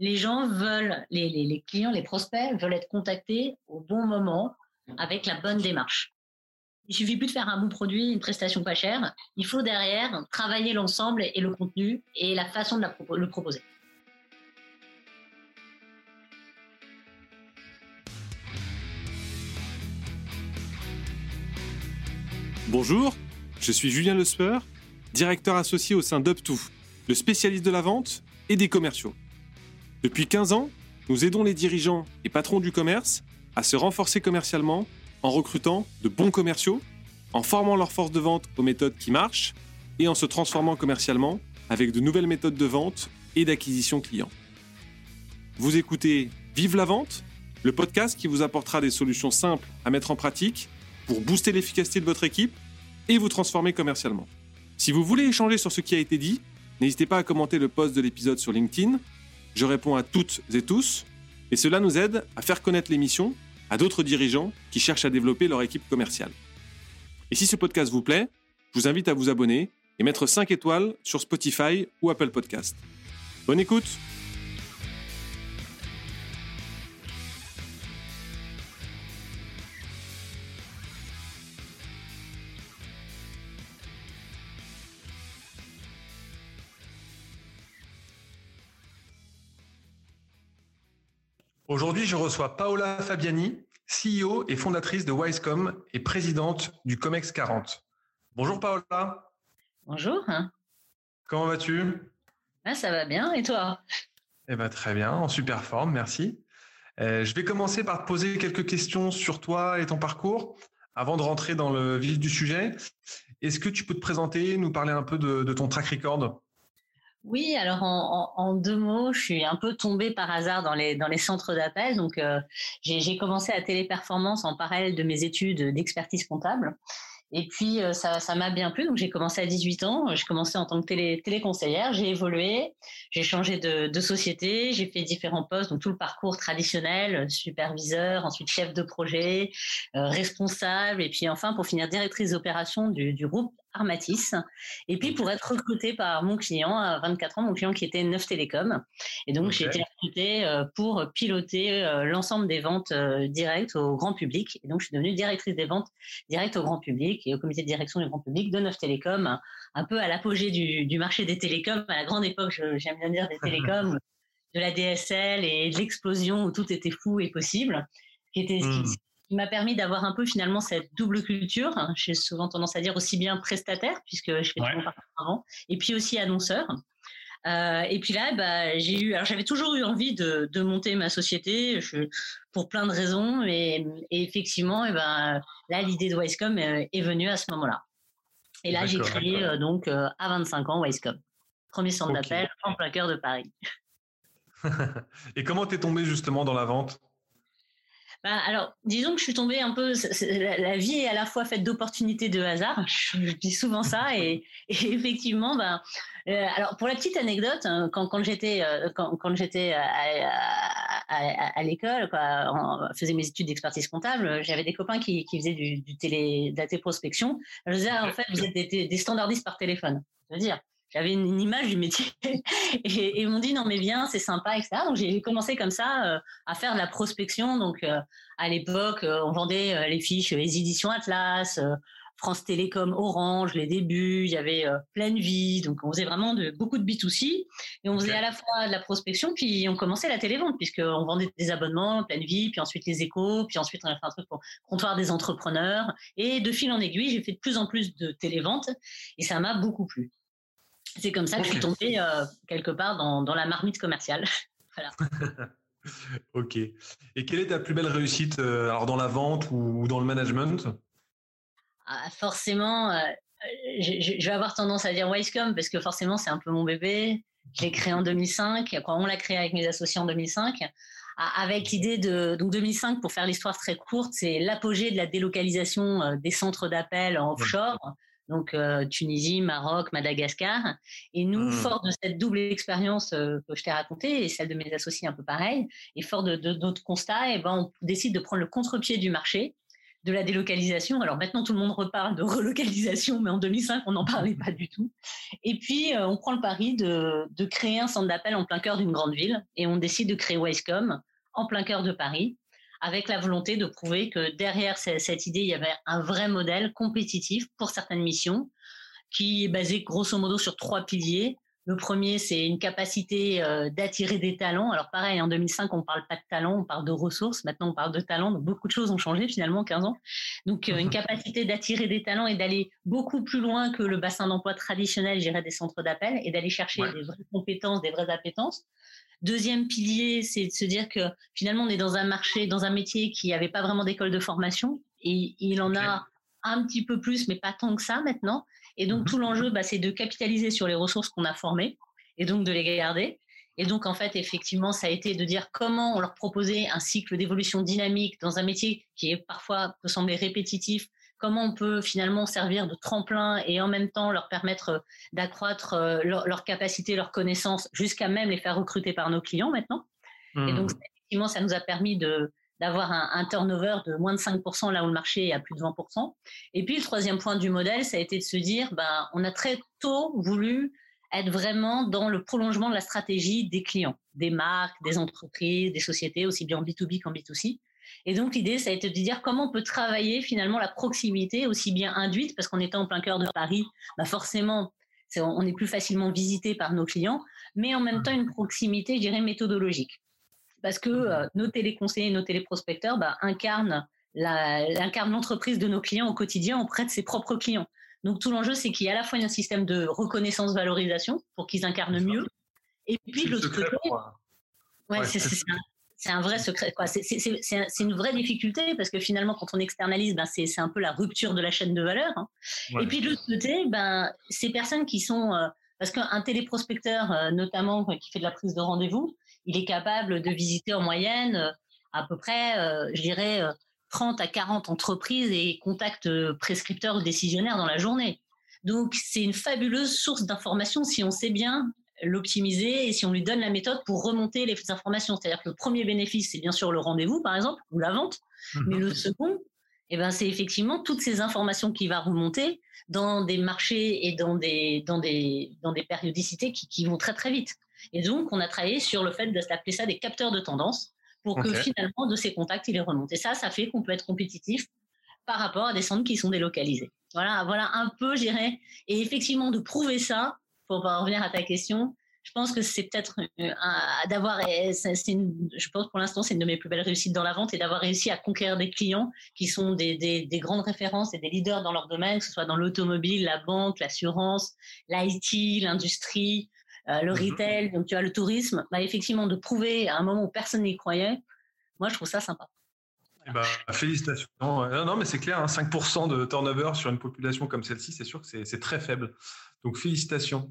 les gens veulent, les, clients, les prospects veulent être contactés au bon moment avec la bonne démarche. Il suffit plus de faire un bon produit, une prestation pas chère. Il faut derrière travailler l'ensemble et le contenu et la façon de le proposer. Bonjour, je suis Julien Lespeur, directeur associé au sein d'UpTo, le spécialiste de la vente et des commerciaux. Depuis 15 ans, nous aidons les dirigeants et patrons du commerce à se renforcer commercialement en recrutant de bons commerciaux, en formant leur force de vente aux méthodes qui marchent et en se transformant commercialement avec de nouvelles méthodes de vente et d'acquisition client. Vous écoutez Vive la vente, le podcast qui vous apportera des solutions simples à mettre en pratique pour booster l'efficacité de votre équipe et vous transformer commercialement. Si vous voulez échanger sur ce qui a été dit, n'hésitez pas à commenter le post de l'épisode sur LinkedIn. Je réponds à toutes et tous, et cela nous aide à faire connaître l'émission à d'autres dirigeants qui cherchent à développer leur équipe commerciale. Et si ce podcast vous plaît, je vous invite à vous abonner et mettre 5 étoiles sur Spotify ou Apple Podcast. Bonne écoute Aujourd'hui, je reçois Paola Fabiani, CEO et fondatrice de Wisecom et présidente du COMEX 40. Bonjour Paola. Bonjour. Comment vas-tu? Ah, Ça va bien, et toi? Eh ben, Très bien, en super forme, merci. Euh, je vais commencer par te poser quelques questions sur toi et ton parcours avant de rentrer dans le vif du sujet. Est-ce que tu peux te présenter, nous parler un peu de, de ton track record? Oui, alors en, deux mots, je suis un peu tombée par hasard dans les, centres d'appel. Donc, euh, j'ai commencé à téléperformance en parallèle de mes études d'expertise comptable. Et puis, euh, ça, m'a bien plu. Donc, j'ai commencé à 18 ans. J'ai commencé en tant que télé, téléconseillère. J'ai évolué. J'ai changé de, société. J'ai fait différents postes. Donc, tout le parcours traditionnel, superviseur, ensuite chef de projet, euh, responsable. Et puis, enfin, pour finir, directrice d'opération du groupe Armatis. Et puis pour être recruté par mon client à 24 ans, mon client qui était Neuf Télécom. Et donc j'ai été recrutée euh, pour piloter euh, l'ensemble des ventes euh, directes au grand public. Et donc je suis devenue directrice des ventes directes au grand public et au comité de direction du grand public de Neuf Télécom, un peu à l'apogée du, marché des télécoms, à la grande époque, j'aime bien dire des télécoms, de la DSL et de l'explosion où tout était fou et possible, qui était hmm qui m'a permis d'avoir un peu finalement cette double culture. J'ai souvent tendance à dire aussi bien prestataire, puisque je fais ouais. tout avant, et puis aussi annonceur. Euh, et puis là, bah, j'ai eu, alors j'avais toujours eu envie de, de monter ma société je, pour plein de raisons, et, et effectivement, et ben là, l'idée de Wisecom est, est venue à ce moment-là. Et là, j'ai créé euh, donc euh, à 25 ans Wisecom, premier centre okay. d'appel en plein cœur de Paris. et comment t'es tombé justement dans la vente? Bah, alors, disons que je suis tombée un peu. La, vie est à la fois faite d'opportunités de hasard. Je, dis souvent ça. Et, et effectivement, ben, euh, alors pour la petite anecdote, hein, quand, quand j'étais euh, quand, quand j'étais à, à, à, à l'école, quoi, faisais mes études d'expertise comptable, j'avais des copains qui, qui faisaient du, du télé, de la téléprospection. Je disais, ah, en fait, vous êtes des, des standardistes par téléphone. Je veux dire, j'avais une, image du métier. Et, ils m'ont dit non mais viens c'est sympa etc donc j'ai commencé comme ça euh, à faire de la prospection. Donc euh, à l'époque euh, on vendait les fiches les éditions Atlas France Télécom Orange les débuts. Il y avait pleine vie. Donc on faisait vraiment de beaucoup de B2C et on faisait okay. à la fois de la prospection puis on commençait la télévente puisqu'on vendait des abonnements pleine vie puis ensuite les échos puis ensuite on a fait un truc pour comptoir des entrepreneurs. Et de fil en aiguille j'ai fait de plus en plus de télévente et ça m'a beaucoup plu c'est comme ça que je suis tombée euh, quelque part dans, dans, la marmite commerciale. voilà. ok. Et quelle est ta plus belle réussite euh, alors dans la vente ou, dans le management? Ah, Forcément, euh, je, je, vais avoir tendance à dire Wisecom parce que forcément c'est un peu mon bébé. Je l'ai créé en 2005. on l'a créé avec mes associés en 2005 avec l'idée de donc 2005 pour faire l'histoire très courte, c'est l'apogée de la délocalisation des centres d'appel en offshore. Ouais donc euh, Tunisie, Maroc, Madagascar. Et nous, mmh. fort de cette double expérience euh, que je t'ai racontée et celle de mes associés un peu pareil, et fort de, d'autres constats, et eh ben on décide de prendre le contre-pied du marché de la délocalisation. Alors maintenant, tout le monde reparle de relocalisation, mais en 2005, on n'en parlait pas du tout. Et puis, on prend le pari de, de créer un centre d'appel en plein cœur d'une grande ville, et on décide de créer Wisecom en plein cœur de Paris, avec la volonté de prouver que derrière cette idée, il y avait un vrai modèle compétitif pour certaines missions, qui est basé grosso modo sur trois piliers. Le premier, c'est une capacité euh, d'attirer des talents. Alors pareil, en 2005, on parle pas de talent, on parle de ressources. Maintenant, on parle de talent. Donc beaucoup de choses ont changé finalement 15 ans. Donc euh, une mhm. capacité d'attirer des talents et d'aller beaucoup plus loin que le bassin d'emploi traditionnel, j'irais des centres d'appel, et d'aller chercher des vraies compétences, des vraies appétences. Deuxième pilier, c'est de se dire que finalement, on est dans un marché, dans un métier qui n'avait pas vraiment d'école de formation, et il en a un petit peu plus, mais pas tant que ça maintenant. Et donc, mhm. tout l'enjeu, bah, c'est de capitaliser sur les ressources qu'on a formées et donc de les garder. Et donc, en fait, effectivement, ça a été de dire comment on leur proposait un cycle d'évolution dynamique dans un métier qui est parfois peut sembler répétitif, comment on peut finalement servir de tremplin et en même temps leur permettre d'accroître euh, leur, capacité, leur connaissance, jusqu'à même les faire recruter par nos clients maintenant. Et donc, mhm. effectivement, ça nous a permis de, d'avoir un, turnover de moins de 5% là où le marché est à plus de 20%. Et puis le troisième point du modèle, ça a été de se dire, ben, on a très tôt voulu être vraiment dans le prolongement de la stratégie des clients, des marques, des entreprises, des sociétés, aussi bien en B2B qu'en B2C. Et donc l'idée, ça a été de dire comment on peut travailler finalement la proximité aussi bien induite, parce qu'on était en plein cœur de Paris, ben forcément, on est plus facilement visité par nos clients, mais en même temps une proximité, je dirais, méthodologique. Parce que euh, nos téléconseillers, nos téléprospecteurs bah, incarnent l'entreprise de nos clients au quotidien auprès de ses propres clients. Donc tout l'enjeu, c'est qu'il y a à la fois un système de reconnaissance-valorisation pour qu'ils incarnent mieux, et puis le côté, ouais, c'est un vrai secret. C'est une vraie difficulté parce que finalement, quand on externalise, ben, c'est un peu la rupture de la chaîne de valeur. Hein. Et puis de l'autre côté, ben, ces personnes qui sont, euh, parce qu'un téléprospecteur, euh, notamment qui fait de la prise de rendez-vous, il est capable de visiter en moyenne euh, à peu près, je dirais, 30 à 40 entreprises et contacts prescripteurs ou décisionnaires dans la journée. Donc, c'est une fabuleuse source d'informations si on sait bien l'optimiser et si on lui donne la méthode pour remonter les informations. C'est-à-dire que le premier bénéfice, c'est bien sûr le rendez-vous, par exemple, ou la vente. Mhm. Mais le second, eh ben, c'est effectivement toutes ces informations qui vont remonter dans des marchés et dans des, dans des, dans des périodicités qui, qui vont très très vite. Et donc, on a travaillé sur le fait d'appeler ça des capteurs de tendance pour que finalement, de ces contacts, il les remonte. Et ça, ça fait qu'on peut être compétitif par rapport à des centres qui sont délocalisés. Voilà, voilà un peu, je dirais. Et effectivement, de prouver ça, pour revenir à ta question, je pense que c'est peut-être euh, d'avoir, je pense pour l'instant, c'est une de mes plus belles réussites dans la vente et d'avoir réussi à conquérir des clients qui sont des, des, grandes références et des leaders dans leur domaine, que ce soit dans l'automobile, la banque, l'assurance, l'IT, l'industrie, euh, le mhm. retail, donc tu as le tourisme. Bah, effectivement, de prouver à un moment où personne n'y croyait, moi, je trouve ça sympa. Ben, félicitations. Non, non mais c'est clair, 5% hein, de turnover sur une population comme celle-ci, c'est sûr que c'est très faible. Donc félicitations.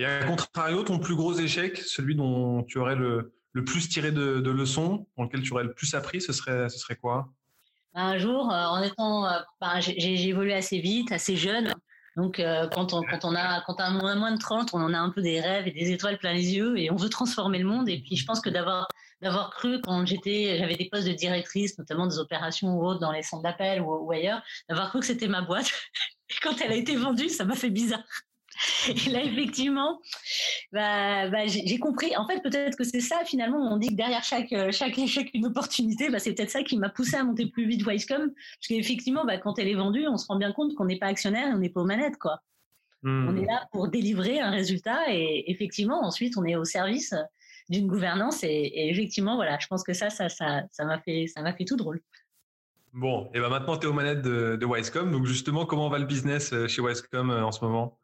Et à contrario, ton plus gros échec, celui dont tu aurais le, plus tiré de, leçons, dans lequel tu aurais le plus appris, ce serait, ce serait quoi? Un jour, euh, en étant, euh, ben, j'ai évolué assez vite, assez jeune. Donc, euh, quand, on, quand on a quand on a moins, moins de 30, on en a un peu des rêves et des étoiles plein les yeux et on veut transformer le monde. Et puis, je pense que d'avoir d'avoir cru quand j'étais, j'avais des postes de directrice, notamment des opérations ou autres dans les centres d'appel ou, ou, ailleurs, d'avoir cru que c'était ma boîte. quand elle a été vendue, ça m'a fait bizarre. Et là, effectivement, bah, bah j'ai compris. En fait, peut-être que c'est ça, finalement, on dit que derrière chaque, euh, chaque échec, une opportunité, bah, c'est peut-être ça qui m'a poussé à monter plus vite Wisecom. Parce qu'effectivement, quand elle est vendue, on se rend bien compte qu'on n'est pas actionnaire et on n'est pas aux manettes, quoi. On est hmm. là pour délivrer un résultat et effectivement, ensuite, on est au service d'une gouvernance et, effectivement, voilà, je pense que ça, ça, ça, ça m'a fait, ça m'a fait tout drôle. Bon, et ben maintenant tu es aux manettes de, de Wisecom. Donc justement, comment va le business euh, chez Wisecom euh, en ce moment?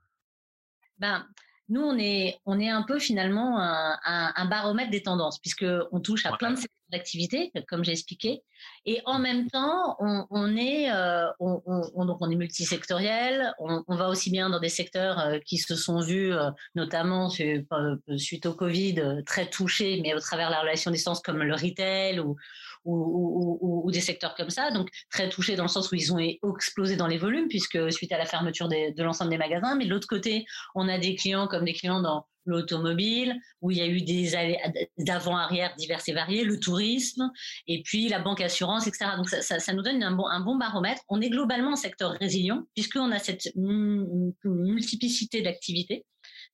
Ben, nous, on est, on est un peu finalement un, un, baromètre des tendances, puisqu'on touche à plein de secteurs d'activité, comme j'ai expliqué. Et en même temps, on, on est, euh, on, on, donc on est multisectoriel. On, va aussi bien dans des secteurs euh, qui se sont vus, euh, notamment suite au Covid, très touchés, mais au travers de la relation distance, comme le retail ou, ou, des secteurs comme ça, donc très touchés dans le sens où ils ont explosé dans les volumes, puisque suite à la fermeture de l'ensemble des magasins. Mais de l'autre côté, on a des clients comme des clients dans l'automobile, où il y a eu des d'avant-arrière divers et variés, le tourisme, et puis la banque assurance, etc. Donc ça, ça, nous donne un bon, un bon baromètre. On est globalement un secteur résilient, puisqu'on a cette multiplicité d'activités.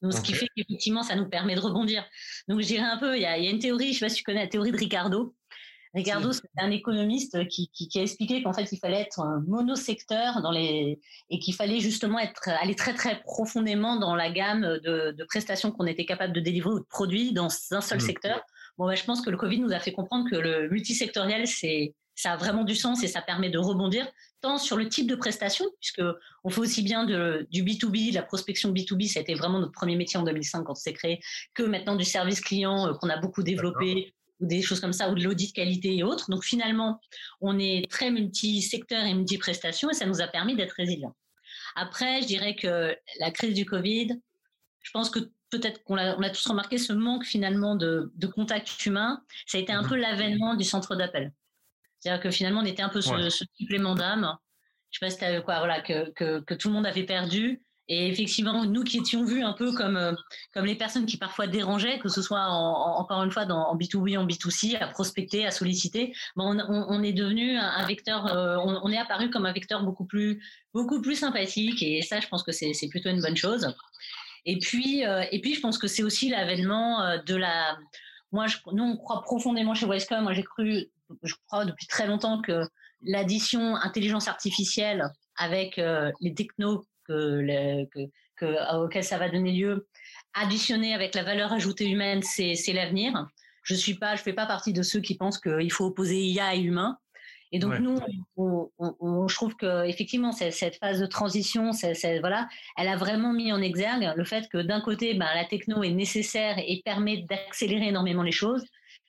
Donc, ce qui fait qu'effectivement, ça nous permet de rebondir. Donc, je dirais un peu, il y a, il y a une théorie, je ne sais pas si tu connais la théorie de Ricardo, Ricardo, c'est un économiste qui, qui, a expliqué qu'en fait, il fallait être un monosecteur dans les et qu'il fallait justement être aller très très profondément dans la gamme de, de prestations qu'on était capable de délivrer ou de produits dans un seul mmh. secteur. Bon, bah, je pense que le Covid nous a fait comprendre que le multisectoriel, c'est ça a vraiment du sens et ça permet de rebondir tant sur le type de prestation, puisque on fait aussi bien de, du B2B, la prospection B2B, ça a été vraiment notre premier métier en 2005 quand c'est créé, que maintenant du service client euh, qu'on a beaucoup développé, ou des choses comme ça, ou de l'audit qualité et autres. Donc finalement, on est très multi-secteur et multi-prestations et ça nous a permis d'être résilients. Après, je dirais que la crise du Covid, je pense que peut-être qu'on a, on a tous remarqué ce manque finalement de, de contact humain. Ça a été un mhm. peu l'avènement du centre d'appel. C'est-à-dire que finalement, on était un peu ce, ce supplément d'âme. Je ne sais pas si quoi, voilà, que, que, que, tout le monde avait perdu et effectivement, nous qui étions vus un peu comme, euh, comme les personnes qui parfois dérangeaient, que ce soit encore une fois en B2B, en B2C, à prospecter, à solliciter, bon, on, est devenu un, vecteur, euh, on, est apparu comme un vecteur beaucoup plus, beaucoup plus sympathique. Et ça, je pense que c'est plutôt une bonne chose. Et puis, euh, et puis je pense que c'est aussi l'avènement de la. Moi, je, nous, on croit profondément chez Westcom. Moi, j'ai cru, je crois depuis très longtemps que l'addition intelligence artificielle avec les technos que, que, auquel ça va donner lieu, additionné avec la valeur ajoutée humaine, c'est l'avenir. Je suis pas, je fais pas partie de ceux qui pensent qu'il faut opposer IA et humain. Et donc nous, on, je trouve que effectivement cette phase de transition, voilà, elle a vraiment mis en exergue le fait que d'un côté, ben, la techno est nécessaire et permet d'accélérer énormément les choses,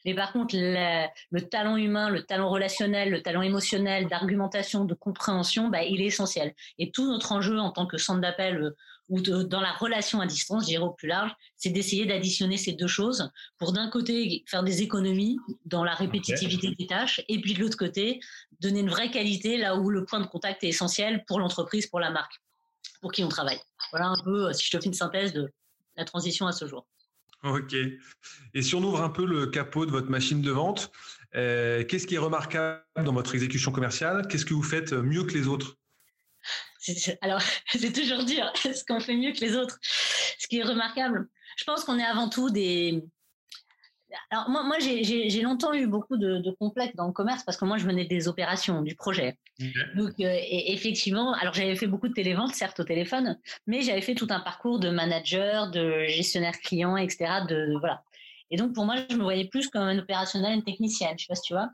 mais par contre, le, talent humain, le talent relationnel, le talent émotionnel, d'argumentation, de compréhension, bah, il est essentiel. Et tout notre enjeu en tant que centre d'appel euh, ou dans la relation à distance, je dirais au plus large, c'est d'essayer d'additionner ces deux choses pour d'un côté faire des économies dans la répétitivité des tâches et puis de l'autre côté donner une vraie qualité là où le point de contact est essentiel pour l'entreprise, pour la marque, pour qui on travaille. Voilà un peu, euh, si je te fais une synthèse de la transition à ce jour. Ok. Et si on ouvre un peu le capot de votre machine de vente, euh, qu'est-ce qui est remarquable dans votre exécution commerciale? Qu'est-ce que vous faites mieux que les autres? Alors, c'est toujours dur. Ce qu'on fait mieux que les autres? Ce qui est remarquable, je pense qu'on est avant tout des, alors moi, moi j'ai longtemps eu beaucoup de, de, complexes dans le commerce parce que moi je venais des opérations, du projet. Donc euh, effectivement, alors j'avais fait beaucoup de téléventes, certes au téléphone, mais j'avais fait tout un parcours de manager, de gestionnaire client, etc. De, voilà. Et donc pour moi, je me voyais plus comme un opérationnel, une technicienne, je sais pas si tu vois.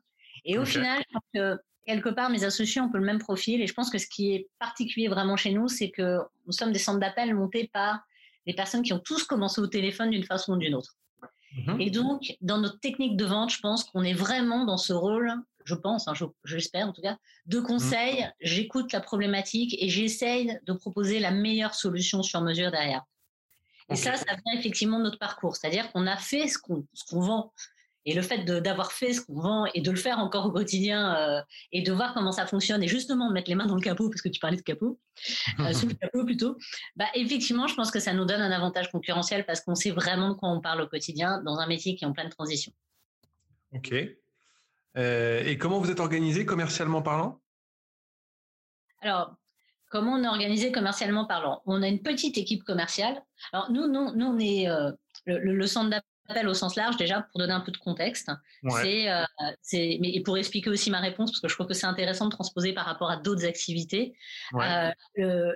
Et au final, je pense que quelque part mes associés ont peu le même profil. Et je pense que ce qui est particulier vraiment chez nous, c'est que nous sommes des centres d'appel montés par des personnes qui ont tous commencé au téléphone d'une façon ou d'une autre. Mhm. Et donc, dans notre technique de vente, je pense qu'on est vraiment dans ce rôle, je pense, hein, j'espère en tout cas, de conseil. Mhm. J'écoute la problématique et j'essaye de proposer la meilleure solution sur mesure derrière. Et ça, ça vient effectivement de notre parcours. C'est-à-dire qu'on a fait ce qu'on vend. Et le fait d'avoir fait ce qu'on vend et de le faire encore au quotidien euh, et de voir comment ça fonctionne et justement mettre les mains dans le capot, parce que tu parlais de capot, euh, sous le capot plutôt, bah, effectivement, je pense que ça nous donne un avantage concurrentiel parce qu'on sait vraiment de quoi on parle au quotidien dans un métier qui est en pleine transition. Ok. Euh, et comment vous êtes organisé commercialement parlant? Alors, comment on est organisé commercialement parlant? On a une petite équipe commerciale. Alors, nous, nous, nous on est le, le, centre d'appel au sens large déjà pour donner un peu de contexte. C'est, euh, c'est, mais et pour expliquer aussi ma réponse parce que je trouve que c'est intéressant de transposer par rapport à d'autres activités. Euh,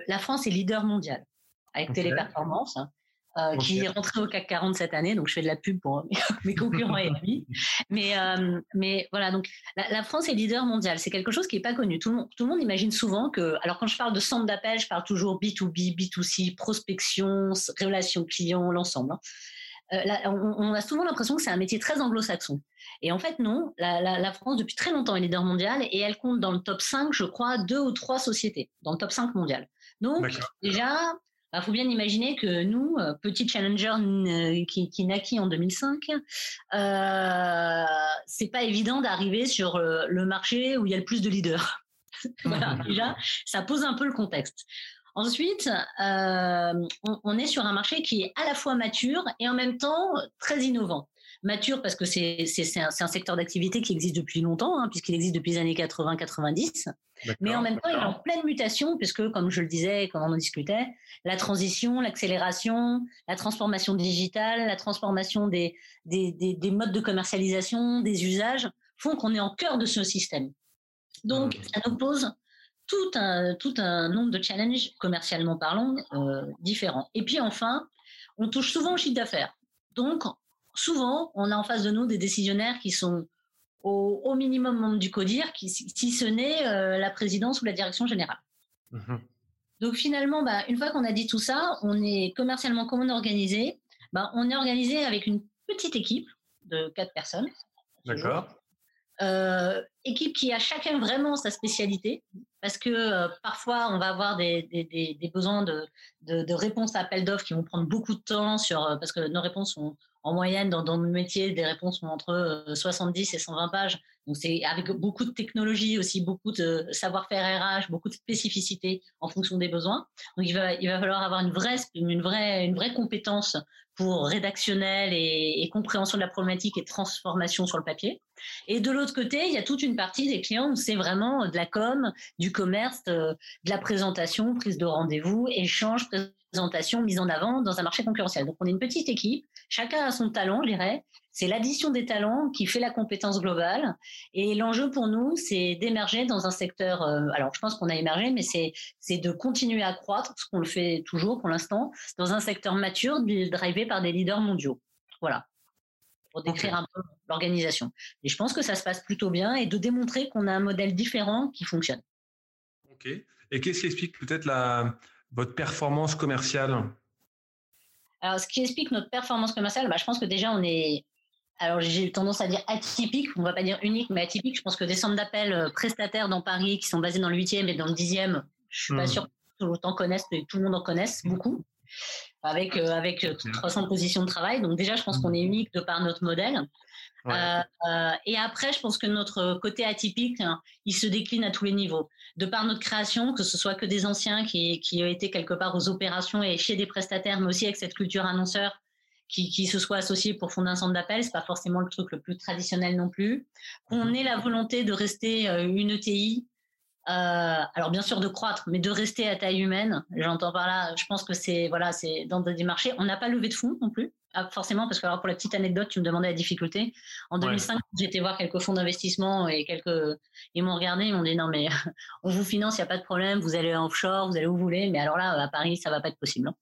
la France est leader mondial avec Téléperformance. Euh, qui est rentré au CAC 40 cette année, donc je fais de la pub pour mes concurrents et amis. Mais, euh, mais voilà, donc la, la, France est leader mondial. C'est quelque chose qui n'est pas connu. Tout le, monde, tout le monde imagine souvent que, alors quand je parle de centre d'appel, je parle toujours B2B, B2C, prospection, relations clients, l'ensemble. Hein. Euh, on, a souvent l'impression que c'est un métier très anglo-saxon. Et en fait, non. La, France, depuis très longtemps, est leader mondial et elle compte dans le top 5, je crois, deux ou trois sociétés dans le top 5 mondial. Donc, déjà, il bah, faut bien imaginer que nous, euh, petit challenger qui, qui naquit en 2005, euh, c'est pas évident d'arriver sur le marché où il y a le plus de leaders. voilà, déjà, ça pose un peu le contexte. Ensuite, on, on, est sur un marché qui est à la fois mature et en même temps très innovant mature parce que c'est un, un, secteur d'activité qui existe depuis longtemps, hein, puisqu'il existe depuis les années 80-90. Mais en même temps, il est en pleine mutation, puisque, comme je le disais, quand on en discutait, la transition, l'accélération, la transformation digitale, la transformation des, des, des, des, modes de commercialisation, des usages, font qu'on est en cœur de ce système. Donc, ça nous pose tout un, tout un nombre de challenges, commercialement parlant, euh, différents. Et puis enfin, on touche souvent au chiffre d'affaires. Donc, souvent, on a en face de nous des décisionnaires qui sont au, minimum membres du CODIR, qui, si ce n'est euh, la présidence ou la direction générale. Mhm. Donc finalement, bah, une fois qu'on a dit tout ça, on est commercialement comment organisé? Bah, On est organisé avec une petite équipe de quatre personnes. D'accord. Euh, équipe qui a chacun vraiment sa spécialité, parce que euh, parfois on va avoir des, besoins de, de, réponses à appels d'offres qui vont prendre beaucoup de temps, sur, parce que nos réponses sont en moyenne, dans, dans, nos métiers, des réponses sont entre 70 euh, et 120 pages. Donc, c'est avec beaucoup de technologie aussi, beaucoup de savoir-faire RH, beaucoup de spécificité en fonction des besoins. Donc, il va, il va falloir avoir une vraie, une vraie, une vraie compétence pour rédactionnel et, compréhension de la problématique et transformation sur le papier. Et de l'autre côté, il y a toute une partie des clients où c'est vraiment de la com, du commerce, de, de la présentation, prise de rendez-vous, échange, présentation, mise en avant dans un marché concurrentiel. Donc on est une petite équipe, chacun a son talent, je dirais. C'est l'addition des talents qui fait la compétence globale. Et l'enjeu pour nous, c'est d'émerger dans un secteur. Euh, alors je pense qu'on a émergé, mais c'est c'est de continuer à croître, ce qu'on le fait toujours pour l'instant, dans un secteur mature, par des leaders mondiaux. Voilà pour décrire un peu l'organisation. Et je pense que ça se passe plutôt bien et de démontrer qu'on a un modèle différent qui fonctionne. Ok. Et qu'est-ce qui explique peut-être la, votre performance commerciale? Alors, ce qui explique notre performance commerciale, bah, je pense que déjà, on est. Alors, j'ai tendance à dire atypique, on ne va pas dire unique, mais atypique. Je pense que des centres d'appel euh, prestataires dans Paris qui sont basés dans le 8e et dans le 10e, je suis pas hmm. sûre que tout le monde en connaisse, tout le monde en connaisse beaucoup, avec, euh, avec 300 positions de travail. Donc, déjà, je pense qu'on est unique de par notre modèle. Euh, euh, et après, je pense que notre côté atypique, hein, il se décline à tous les niveaux. De par notre création, que ce soit que des anciens qui, qui ont été quelque part aux opérations et chez des prestataires, mais aussi avec cette culture annonceur qui, qui se soit associé pour fonder un centre d'appel, c'est pas forcément le truc le plus traditionnel non plus. Qu'on ait la volonté de rester euh, une ETI, euh, alors bien sûr de croître, mais de rester à taille humaine. J'entends par là, je pense que c'est voilà, c'est dans des marchés. On n'a pas levé de fonds non plus. Ah, forcément, parce que alors pour la petite anecdote, tu me demandais la difficulté. En 2005, j'ai été voir quelques fonds d'investissement et quelques, ils m'ont regardé, ils m'ont dit non mais on vous finance, il n'y a pas de problème, vous allez en offshore, vous allez où vous voulez, mais alors là à Paris, ça va pas être possible. Hein.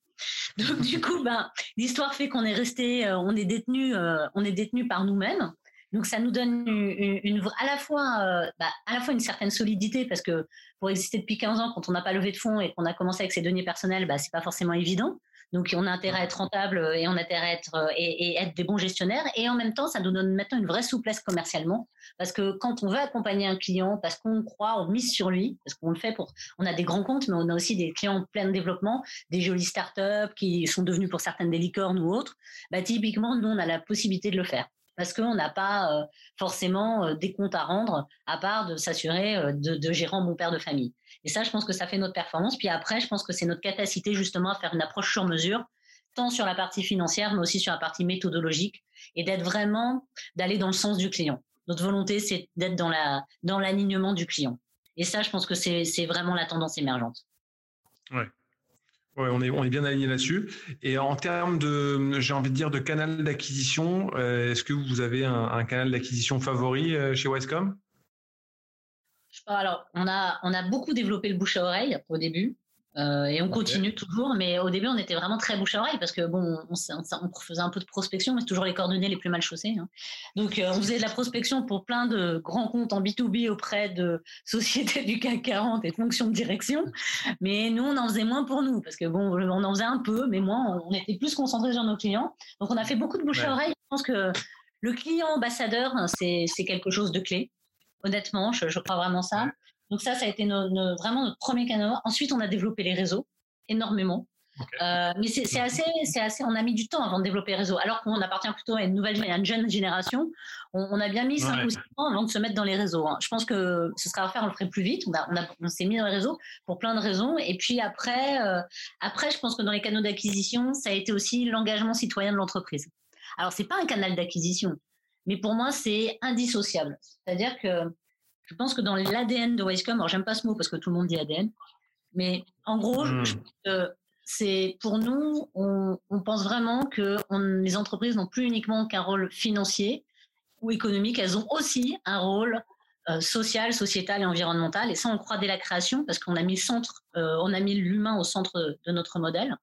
Donc du coup, ben l'histoire fait qu'on est resté, euh, on est détenu, euh, on est détenu par nous-mêmes. Donc ça nous donne une, à la fois euh, bah, à la fois une certaine solidité parce que pour exister depuis 15 ans, quand on n'a pas levé de fonds et qu'on a commencé avec ses deniers personnels, bah, c'est pas forcément évident. Donc, on a intérêt à être rentable et on a intérêt à être, des bons gestionnaires. Et en même temps, ça nous donne maintenant une vraie souplesse commercialement. Parce que quand on veut accompagner un client, parce qu'on croit, on mise sur lui, parce qu'on le fait pour, on a des grands comptes, mais on a aussi des clients en plein développement, des jolies startups qui sont devenues pour certaines des licornes ou autres. Bah, typiquement, nous, on a la possibilité de le faire parce qu'on n'a pas euh, forcément des comptes à rendre à part de s'assurer de, de gérer mon père de famille. Et ça, je pense que ça fait notre performance. Puis après, je pense que c'est notre capacité justement à faire une approche sur mesure, tant sur la partie financière, mais aussi sur la partie méthodologique, et d'être vraiment, d'aller dans le sens du client. Notre volonté, c'est d'être dans la dans l'alignement du client. Et ça, je pense que c'est vraiment la tendance émergente. Ouais. Ouais, on est, bien aligné là-dessus. Et en termes de, j'ai envie de dire, de canal d'acquisition, euh, est-ce que vous avez un, canal d'acquisition favori euh, chez Wisecom alors, on a, on a beaucoup développé le bouche à oreille au début. Euh, et on continue toujours, mais au début, on était vraiment très bouche à oreille parce que bon, on, on, faisait un peu de prospection, mais c'est toujours les coordonnées les plus mal chaussées. Hein. Donc, euh, on faisait de la prospection pour plein de grands comptes en B2B auprès de sociétés du CAC 40 et de fonctions de direction. Mais nous, on en faisait moins pour nous parce que bon, on en faisait un peu, mais moins, on était plus concentrés sur nos clients. Donc, on a fait beaucoup de bouche à oreille. Je pense que le client ambassadeur, c'est quelque chose de clé. Honnêtement, je, crois vraiment ça. Donc ça, ça a été vraiment notre premier canal. Ensuite, on a développé les réseaux énormément. Euh, mais c'est assez, c'est assez, on a mis du temps avant de développer le réseau. Alors qu'on appartient plutôt à une nouvelle, à une jeune génération, on, a bien mis 5 ou 6 ans avant de se mettre dans les réseaux. Hein. Je pense que ce sera à faire, on le ferait plus vite. On, a, on, s'est mis dans les réseaux pour plein de raisons. Et puis après, euh, après, je pense que dans les canaux d'acquisition, ça a été aussi l'engagement citoyen de l'entreprise. Alors c'est pas un canal d'acquisition, mais pour moi c'est indissociable. C'est-à-dire que je pense que dans l'ADN de Wisecom, alors j'aime pas ce mot parce que tout le monde dit ADN, mais en gros, hmm. c'est pour nous, on, pense vraiment que les entreprises n'ont plus uniquement qu'un rôle financier ou économique, elles ont aussi un rôle euh, social, sociétal et environnemental. Et ça, on croit dès la création parce qu'on a mis le centre, euh, on a mis l'humain au centre de notre modèle.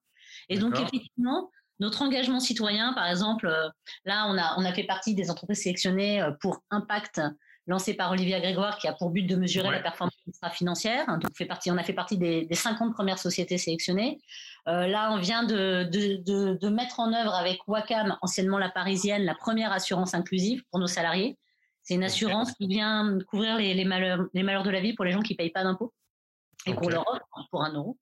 Et donc effectivement, notre engagement citoyen, par exemple, euh, là, on a, on a fait partie des entreprises sélectionnées pour Impact lancé par Olivier Grégoire qui a pour but de mesurer la performance financière. Donc, fait partie, on a fait partie des, 50 premières sociétés sélectionnées. Euh, là, on vient de, de, de, mettre en œuvre avec Wacam, anciennement la Parisienne, la première assurance inclusive pour nos salariés. C'est une assurance qui vient couvrir les, les, malheurs, les malheurs de la vie pour les gens qui ne payent pas d'impôts et qu'on leur offre pour un euro.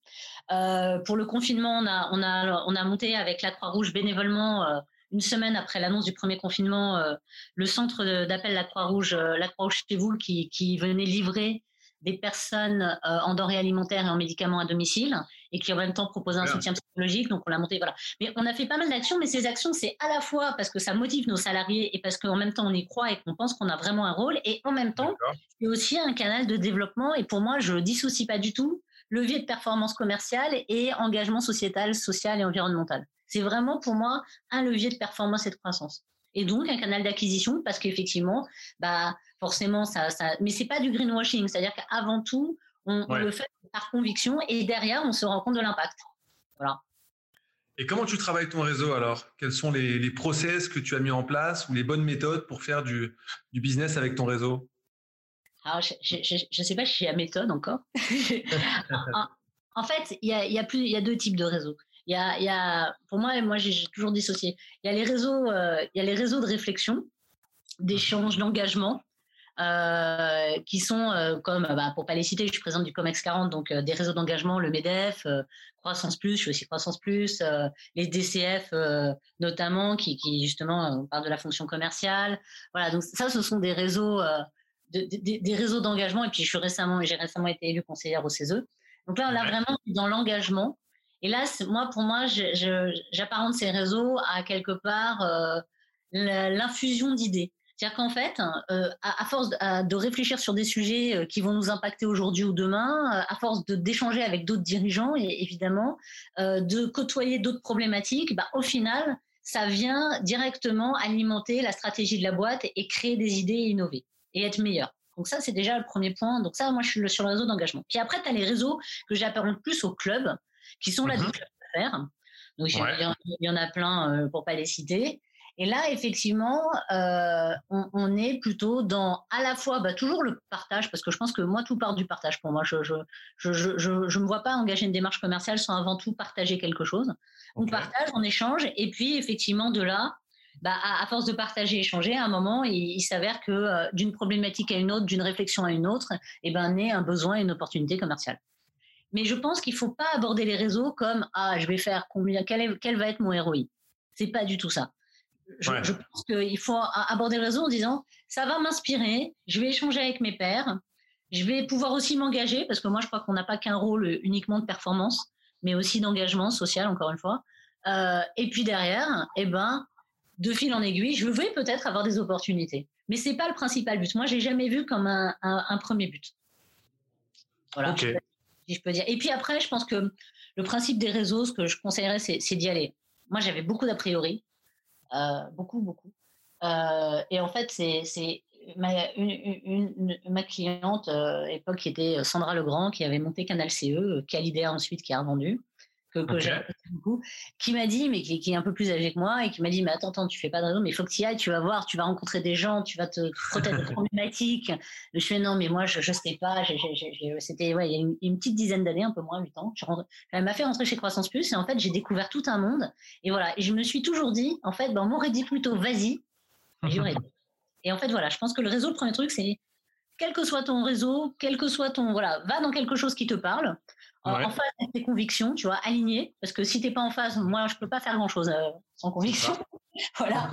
Euh, pour le confinement, on a, on a, on a monté avec la Croix-Rouge bénévolement euh, une semaine après l'annonce du premier confinement, euh, le centre d'appel La Croix-Rouge, euh, La Croix-Rouge chez vous, qui, qui, venait livrer des personnes euh, en denrées alimentaires et en médicaments à domicile et qui en même temps proposait un soutien psychologique. Donc on l'a monté, voilà. Mais on a fait pas mal d'actions, mais ces actions, c'est à la fois parce que ça motive nos salariés et parce qu'en même temps on y croit et qu'on pense qu'on a vraiment un rôle, et en même temps c'est aussi un canal de développement. Et pour moi, je dissocie pas du tout levier de performance commerciale et engagement sociétal, social et environnemental. C'est vraiment pour moi un levier de performance et de croissance. Et donc un canal d'acquisition parce qu'effectivement, bah forcément ça, ça mais c'est pas du greenwashing, c'est-à-dire qu'avant tout on, le fait par conviction et derrière on se rend compte de l'impact. Voilà. Et comment tu travailles ton réseau alors? Quels sont les, process que tu as mis en place ou les bonnes méthodes pour faire du, business avec ton réseau? Alors, je ne sais pas si j'ai la méthode encore. en, fait, il y a, y, a y a deux types de réseaux. Il y a, pour moi, moi j'ai toujours dissocié. Il y a les réseaux, euh, il y a les réseaux de réflexion, d'échange, d'engagement, euh, qui sont euh, comme, bah, pour pas les citer, je suis présente du Comex 40, donc des réseaux d'engagement, le Medef, Croissance Plus, je suis aussi Croissance Plus, les DCF notamment, qui, qui justement parlent de la fonction commerciale. Voilà, donc ça, ce sont des réseaux, des réseaux d'engagement. Et puis je suis récemment, j'ai récemment été élue conseillère au CESE. Donc là, on a vraiment dans l'engagement et là, moi, pour moi, j'apparente ces réseaux à quelque part euh, l'infusion d'idées. C'est-à-dire qu'en fait, euh, à, force de, réfléchir sur des sujets euh, qui vont nous impacter aujourd'hui ou demain, à force d'échanger avec d'autres dirigeants, et évidemment, de côtoyer d'autres problématiques, bah, au final, ça vient directement alimenter la stratégie de la boîte et créer des idées et innover et être meilleur. Donc ça, c'est déjà le premier point. Donc ça, moi, je suis sur le réseau d'engagement. Puis après, tu as les réseaux que j'apparente plus au club, qui sont là des d'affaires. Donc, il y, en a plein euh, pour pas les citer. Et là, effectivement, euh, on, est plutôt dans à la fois bah, toujours le partage, parce que je pense que moi, tout part du partage pour moi. Je je, je, je, je me vois pas engager une démarche commerciale sans avant tout partager quelque chose. On partage, on échange, et puis effectivement, de là, bah, à, force de partager, et échanger, à un moment, il, s'avère que euh, d'une problématique à une autre, d'une réflexion à une autre, et eh ben, naît un besoin et une opportunité commerciale. Mais je pense qu'il faut pas aborder les réseaux comme ah je vais faire combien quel, quel va être mon ROI. C'est pas du tout ça. Je, je pense qu'il faut aborder le réseau en disant ça va m'inspirer, je vais échanger avec mes pairs, je vais pouvoir aussi m'engager parce que moi je crois qu'on n'a pas qu'un rôle uniquement de performance, mais aussi d'engagement social encore une fois. Euh, et puis derrière, eh ben de fil en aiguille, je vais peut-être avoir des opportunités. Mais c'est pas le principal but. Moi, j'ai jamais vu comme un, un, premier but. Voilà Et puis après, je pense que le principe des réseaux, ce que je conseillerais, c'est d'y aller. Moi, j'avais beaucoup d'a priori, euh, beaucoup, beaucoup. Euh, et en fait, c'est ma, ma cliente, à euh, l'époque, qui était Sandra Legrand, qui avait monté Canal CE, qui a l'idée ensuite, qui a revendu que, que beaucoup, qui m'a dit, mais qui, est un peu plus âgé que moi, et qui m'a dit, mais attends, attends, tu fais pas de raison, mais il faut que tu y ailles, tu vas voir, tu vas rencontrer des gens, tu vas te frotter des problématiques. Je fais, non, mais moi, je, je sais pas, c'était, ouais, il y a une, petite dizaine d'années, un peu moins, 8 ans. elle m'a fait rentrer chez Croissance Plus, et en fait, j'ai découvert tout un monde, et voilà. Et je me suis toujours dit, en fait, ben, on m'aurait dit plutôt, vas-y, et en fait, voilà, je pense que le réseau, le premier truc, c'est quel que soit ton réseau, quel que soit ton voilà, va dans quelque chose qui te parle. En face de tes convictions, tu vois, aligné. Parce que si t'es pas en phase, moi, je peux pas faire grand chose sans conviction. voilà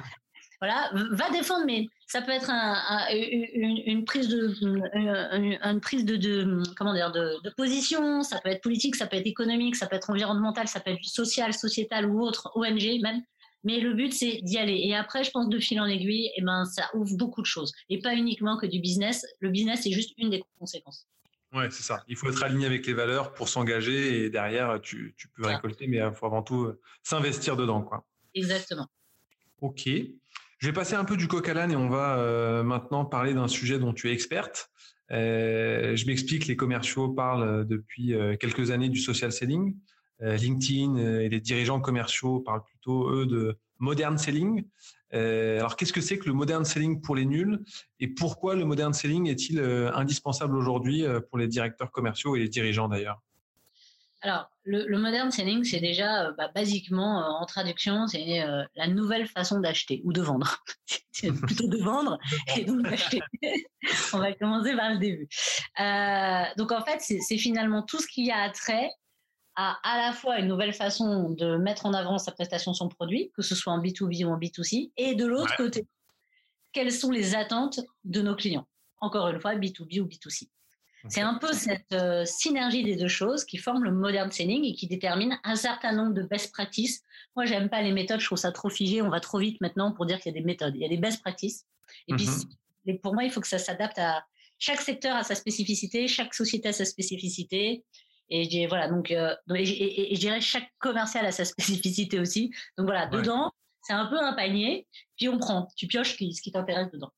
voilà, va défendre, mais ça peut être une, prise de, une, prise de, comment dire, de, position, ça peut être politique, ça peut être économique, ça peut être environnemental, ça peut être social, sociétal ou autre, ONG même. Mais le but, c'est d'y aller. Et après, je pense de fil en aiguille, et eh ben, ça ouvre beaucoup de choses. Et pas uniquement que du business. Le business, c'est juste une des conséquences. Ouais, c'est ça. Il faut être aligné avec les valeurs pour s'engager et derrière, tu, tu peux récolter, mais il faut avant tout euh, s'investir dedans. Quoi. Exactement. Ok. Je vais passer un peu du coq à l'âne et on va euh, maintenant parler d'un sujet dont tu es experte. Euh, je m'explique, les commerciaux parlent euh, depuis quelques années du social selling. LinkedIn et les dirigeants commerciaux parlent plutôt, eux, de modern selling. alors, qu'est-ce que c'est que le modern selling pour les nuls et pourquoi le modern selling est-il indispensable aujourd'hui pour les directeurs commerciaux et les dirigeants d'ailleurs? Alors, le, modern selling, c'est déjà, euh, bah, basiquement, euh, en traduction, c'est euh, la nouvelle façon d'acheter ou de vendre. c'est plutôt de vendre et donc d'acheter. On va commencer par le début. donc, en fait, c'est finalement tout ce qui a attrait à à la fois une nouvelle façon de mettre en avant sa prestation, son produit, que ce soit en B2B ou en B2C, et de l'autre côté, quelles sont les attentes de nos clients? Encore une fois, B2B ou B2C. C'est un peu cette euh, synergie des deux choses qui forme le modern selling et qui détermine un certain nombre de best practices. Moi, j'aime pas les méthodes, je trouve ça trop figé. On va trop vite maintenant pour dire qu'il y a des méthodes. Il y a des best practices. Et puis, mhm. pour moi, il faut que ça s'adapte à chaque secteur à sa spécificité, chaque société à sa spécificité. Et voilà, donc, euh, et, je dirais chaque commercial a sa spécificité aussi. Donc voilà, dedans, c'est un peu un panier, puis on prend, tu pioches ce qui, t'intéresse dedans.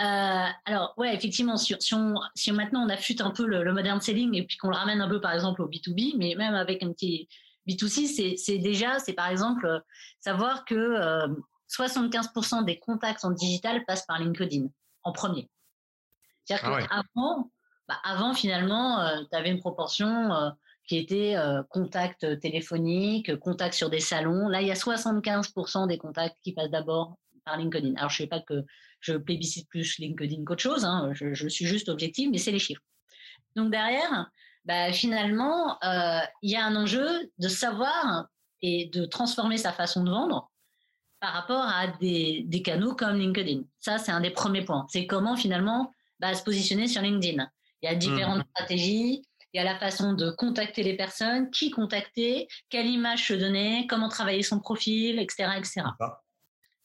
Euh, alors, ouais, effectivement, si, on, si maintenant on affûte un peu le, modern selling et puis qu'on le ramène un peu, par exemple, au B2B, mais même avec un petit B2C, c'est déjà, c'est par exemple euh, savoir que 75% euh, des contacts en digital passent par LinkedIn en premier. C'est-à-dire ah qu'avant, bah, avant, finalement, tu avais une proportion qui était euh, contact téléphonique, contact sur des salons. Là, il y a 75% des contacts qui passent d'abord par LinkedIn. Alors, je ne sais pas que je plébiscite plus LinkedIn qu'autre chose, hein. je, suis juste objective, mais c'est les chiffres. Donc derrière, bah, finalement, euh, il y a un enjeu de savoir et de transformer sa façon de vendre par rapport à des, des canaux comme LinkedIn. Ça, c'est un des premiers points. C'est comment finalement bah, se positionner sur LinkedIn. Il y a différentes mmh. stratégies, il y a la façon de contacter les personnes, qui contacter, quelle image se donner, comment travailler son profil, etc. etc.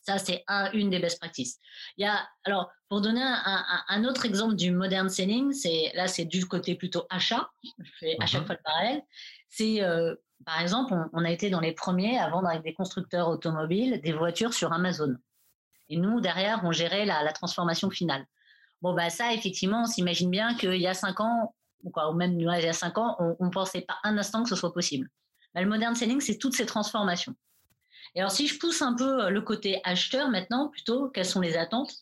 Ça, c'est une des best practices. Il y a, alors, pour donner un, autre exemple du modern selling, c'est là, c'est du côté plutôt achat. Je fais à chaque mhm. fois le parallèle. C'est, euh, par exemple, on, a été dans les premiers à vendre avec des constructeurs automobiles des voitures sur Amazon. Et nous, derrière, on gérait la, la transformation finale. Bon, bah ça, effectivement, on s'imagine bien qu'il y a cinq ans, ou, même il y a cinq ans, on ne pensait pas un instant que ce soit possible. le modern selling, c'est toutes ces transformations. Et alors, si je pousse un peu euh, le côté acheteur maintenant, plutôt, quelles sont les attentes?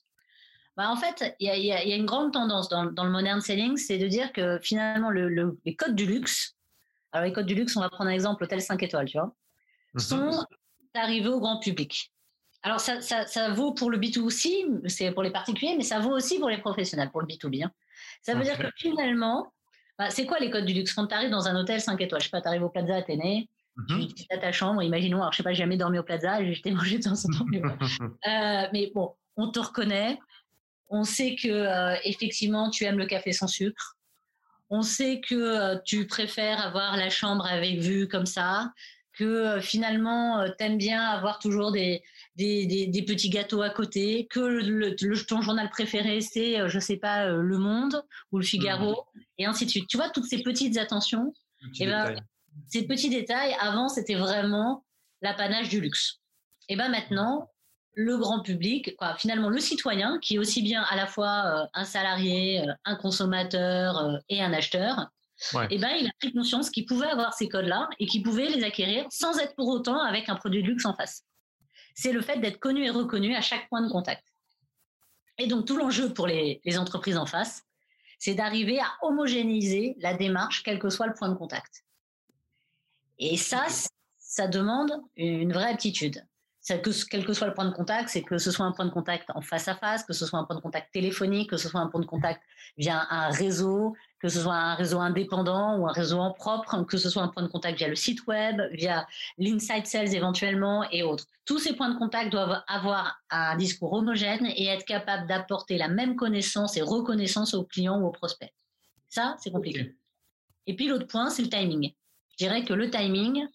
Bah, En fait, il y, a, une grande tendance dans, le modern selling, c'est de dire que finalement, les codes du luxe, alors les codes du luxe, on va prendre un exemple, hôtel 5 étoiles, tu vois, mhm. sont arrivés au grand public. Alors, ça, vaut pour le B2C, c'est pour les particuliers, mais ça vaut aussi pour les professionnels, pour le B2B. Hein. Ça veut dire que finalement, bah, c'est quoi les codes du luxe? Quand tu arrives dans un hôtel 5 étoiles, je sais pas, tu arrives au Plaza Athénée, mhm. tu as ta chambre, imaginons, alors je sais pas, j'ai jamais dormi au Plaza, j'ai mangé de temps en temps. euh, mais bon, on te reconnaît, on sait que euh, effectivement tu aimes le café sans sucre, on sait que euh, tu préfères avoir la chambre avec vue comme ça, que euh, finalement tu aimes bien avoir toujours des, des, petits gâteaux à côté, que le, ton journal préféré, c'est, euh, je sais pas, euh, Le Monde ou Le Figaro, mmh. et ainsi de suite. Tu vois, toutes ces petites attentions, et eh ben, ces petits détails, avant, c'était vraiment l'apanage du luxe. Et ben maintenant, le grand public, quoi, finalement le citoyen, qui est aussi bien à la fois euh, un salarié, un consommateur et un acheteur, et eh ben, il a pris conscience qu'il pouvait avoir ces codes-là et qu'il pouvait les acquérir sans être pour autant avec un produit de luxe en face c'est le fait d'être connu et reconnu à chaque point de contact. Et donc tout l'enjeu pour les, entreprises en face, c'est d'arriver à homogénéiser la démarche, quel que soit le point de contact. Et ça, ça demande une vraie aptitude. que, quel que soit le point de contact, c'est que ce soit un point de contact en face à face, que ce soit un point de contact téléphonique, que ce soit un point de contact via un réseau, que ce soit un réseau indépendant ou un réseau en propre, que ce soit un point de contact via le site web, via l'inside sales éventuellement et autres. Tous ces points de contact doivent avoir un discours homogène et être capables d'apporter la même connaissance et reconnaissance aux clients ou aux prospects. Ça, c'est compliqué. Et puis l'autre point, c'est le timing. Je dirais que le timing,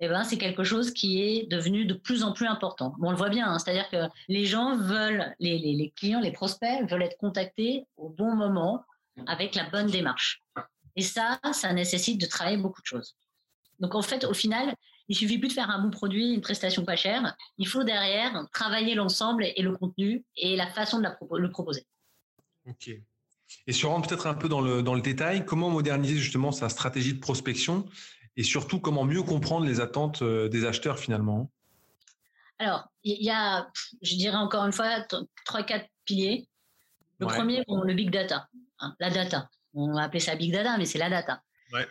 eh ben, c'est quelque chose qui est devenu de plus en plus important. Bon, on le voit bien, hein, c'est-à-dire que les gens veulent, les, clients, les prospects veulent être contactés au bon moment avec la bonne démarche. Et ça, ça nécessite de travailler beaucoup de choses. Donc en fait, au final, il suffit plus de faire un bon produit, une prestation pas chère. Il faut derrière travailler l'ensemble et le contenu et la façon de le proposer. Ok. Et si on rentre peut-être un peu dans le, dans le détail, comment moderniser justement sa stratégie de prospection et surtout comment mieux comprendre les attentes euh, des acheteurs finalement? Alors, il y a, je dirais encore une fois, trois, quatre piliers. Le premier, le big data, hein, la data. On va appeler ça big data, mais c'est la data. Il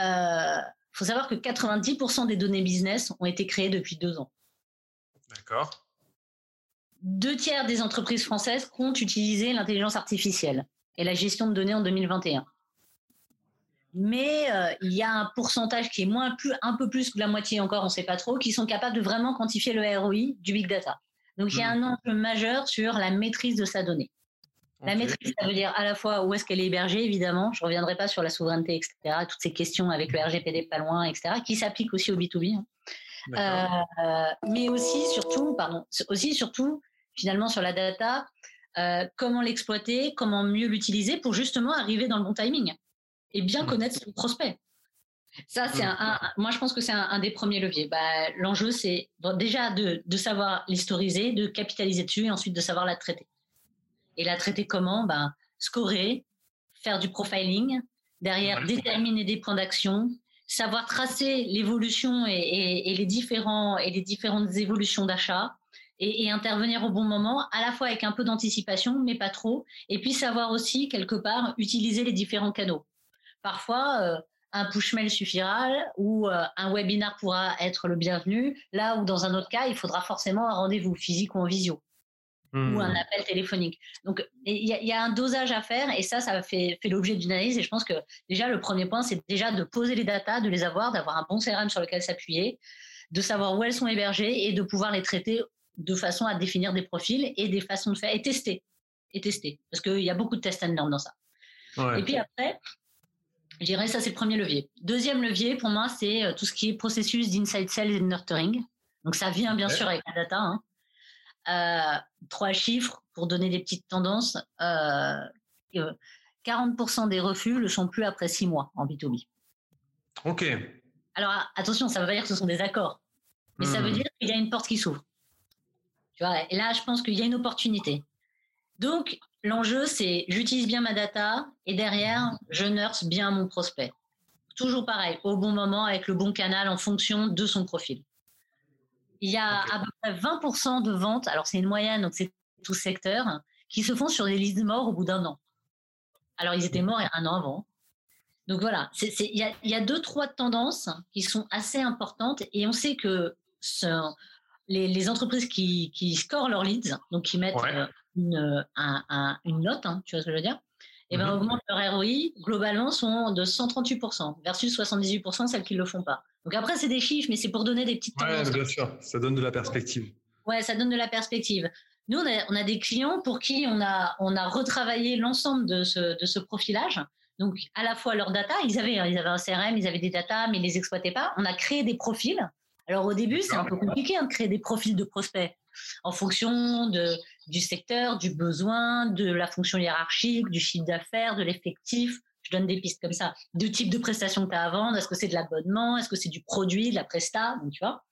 euh, faut savoir que 90% des données business ont été créées depuis deux ans. D'accord. Deux tiers des entreprises françaises comptent utiliser l'intelligence artificielle et la gestion de données en 2021 mais euh, il y a un pourcentage qui est moins plus, un peu plus que la moitié encore, on ne sait pas trop, qui sont capables de vraiment quantifier le ROI du big data. Donc il y a hmm. un enjeu majeur sur la maîtrise de sa donnée. La maîtrise, ça veut dire à la fois où est-ce qu'elle est hébergée, évidemment. Je ne reviendrai pas sur la souveraineté, etc. Toutes ces questions avec le RGPD pas loin, etc. Qui s'appliquent aussi au B2B. Hein. Euh, mais aussi, surtout, pardon, aussi, surtout, finalement, sur la data, euh, comment l'exploiter, comment mieux l'utiliser pour justement arriver dans le bon timing et bien mmh. connaître son prospect. Ça, c'est un, moi, je pense que c'est un, des premiers leviers. Bah, L'enjeu, c'est déjà de, de savoir l'historiser, de capitaliser dessus et ensuite de savoir la traiter. Et la traiter comment? Bah, Scorer, faire du profiling, derrière déterminer des points d'action, savoir tracer l'évolution et, et, les différents, et les différentes évolutions d'achat et, et, intervenir au bon moment, à la fois avec un peu d'anticipation, mais pas trop, et puis savoir aussi, quelque part, utiliser les différents canaux. Parfois, euh, un push mail suffira ou euh, un webinar pourra être le bienvenu, là où dans un autre cas, il faudra forcément un rendez-vous physique ou en visio. Ou un hmm. appel téléphonique. Donc, il y, a un dosage à faire et ça, ça fait, fait l'objet d'une analyse. Et je pense que déjà, le premier point, c'est déjà de poser les datas, de les avoir, d'avoir un bon CRM sur lequel s'appuyer, de savoir où elles sont hébergées et de pouvoir les traiter de façon à définir des profils et des façons de faire et tester. Et tester. Parce qu'il y a beaucoup de tests and dans ça. Et puis après, je dirais ça, c'est le premier levier. Deuxième levier, pour moi, c'est euh, tout ce qui est processus d'inside sales et de nurturing. Donc, ça vient bien sûr avec la data. Hein. Euh, trois chiffres pour donner des petites tendances. 40% euh, des refus ne le sont plus après six mois en B2B. OK. Alors, attention, ça veut pas dire que ce sont des accords. Mais ça veut hmm. dire qu'il y a une porte qui s'ouvre. Tu vois, et là, je pense qu'il y a une opportunité. Donc, L'enjeu, c'est j'utilise bien ma data et derrière, je nurse bien mon prospect. Toujours pareil, au bon moment, avec le bon canal en fonction de son profil. Il y a à peu près 20% de ventes, alors c'est une moyenne, donc c'est tout secteur, qui se font sur des listes morts au bout d'un an. Alors ils étaient morts un an avant. Donc voilà, il y a, deux, trois tendances qui sont assez importantes et on sait que les, entreprises qui, scorent leurs leads, donc qui mettent euh, une, une note, hein, tu vois ce que je veux dire et eh ben, mhm. augmentent leur ROI, globalement, sont de 138% versus 78% celles qui ne le font pas. Donc après, c'est des chiffres, mais c'est pour donner des petites tendances. bien sûr, ça donne de la perspective. Ouais, ça donne de la perspective. Nous, on a, on a des clients pour qui on a, on a retravaillé l'ensemble de ce, de ce profilage. Donc, à la fois leur data, ils avaient, ils avaient un CRM, ils avaient des data, mais ils les exploitaient pas. On a créé des profils. Alors, au début, c'est un peu compliqué hein, de créer des profils de prospects en fonction de, du secteur, du besoin, de la fonction hiérarchique, du chiffre d'affaires, de l'effectif. Je donne des pistes comme ça. Du type de prestation que tu as à vendre. Est-ce que c'est de l'abonnement Est-ce que c'est du produit, de la presta Donc, tu vois.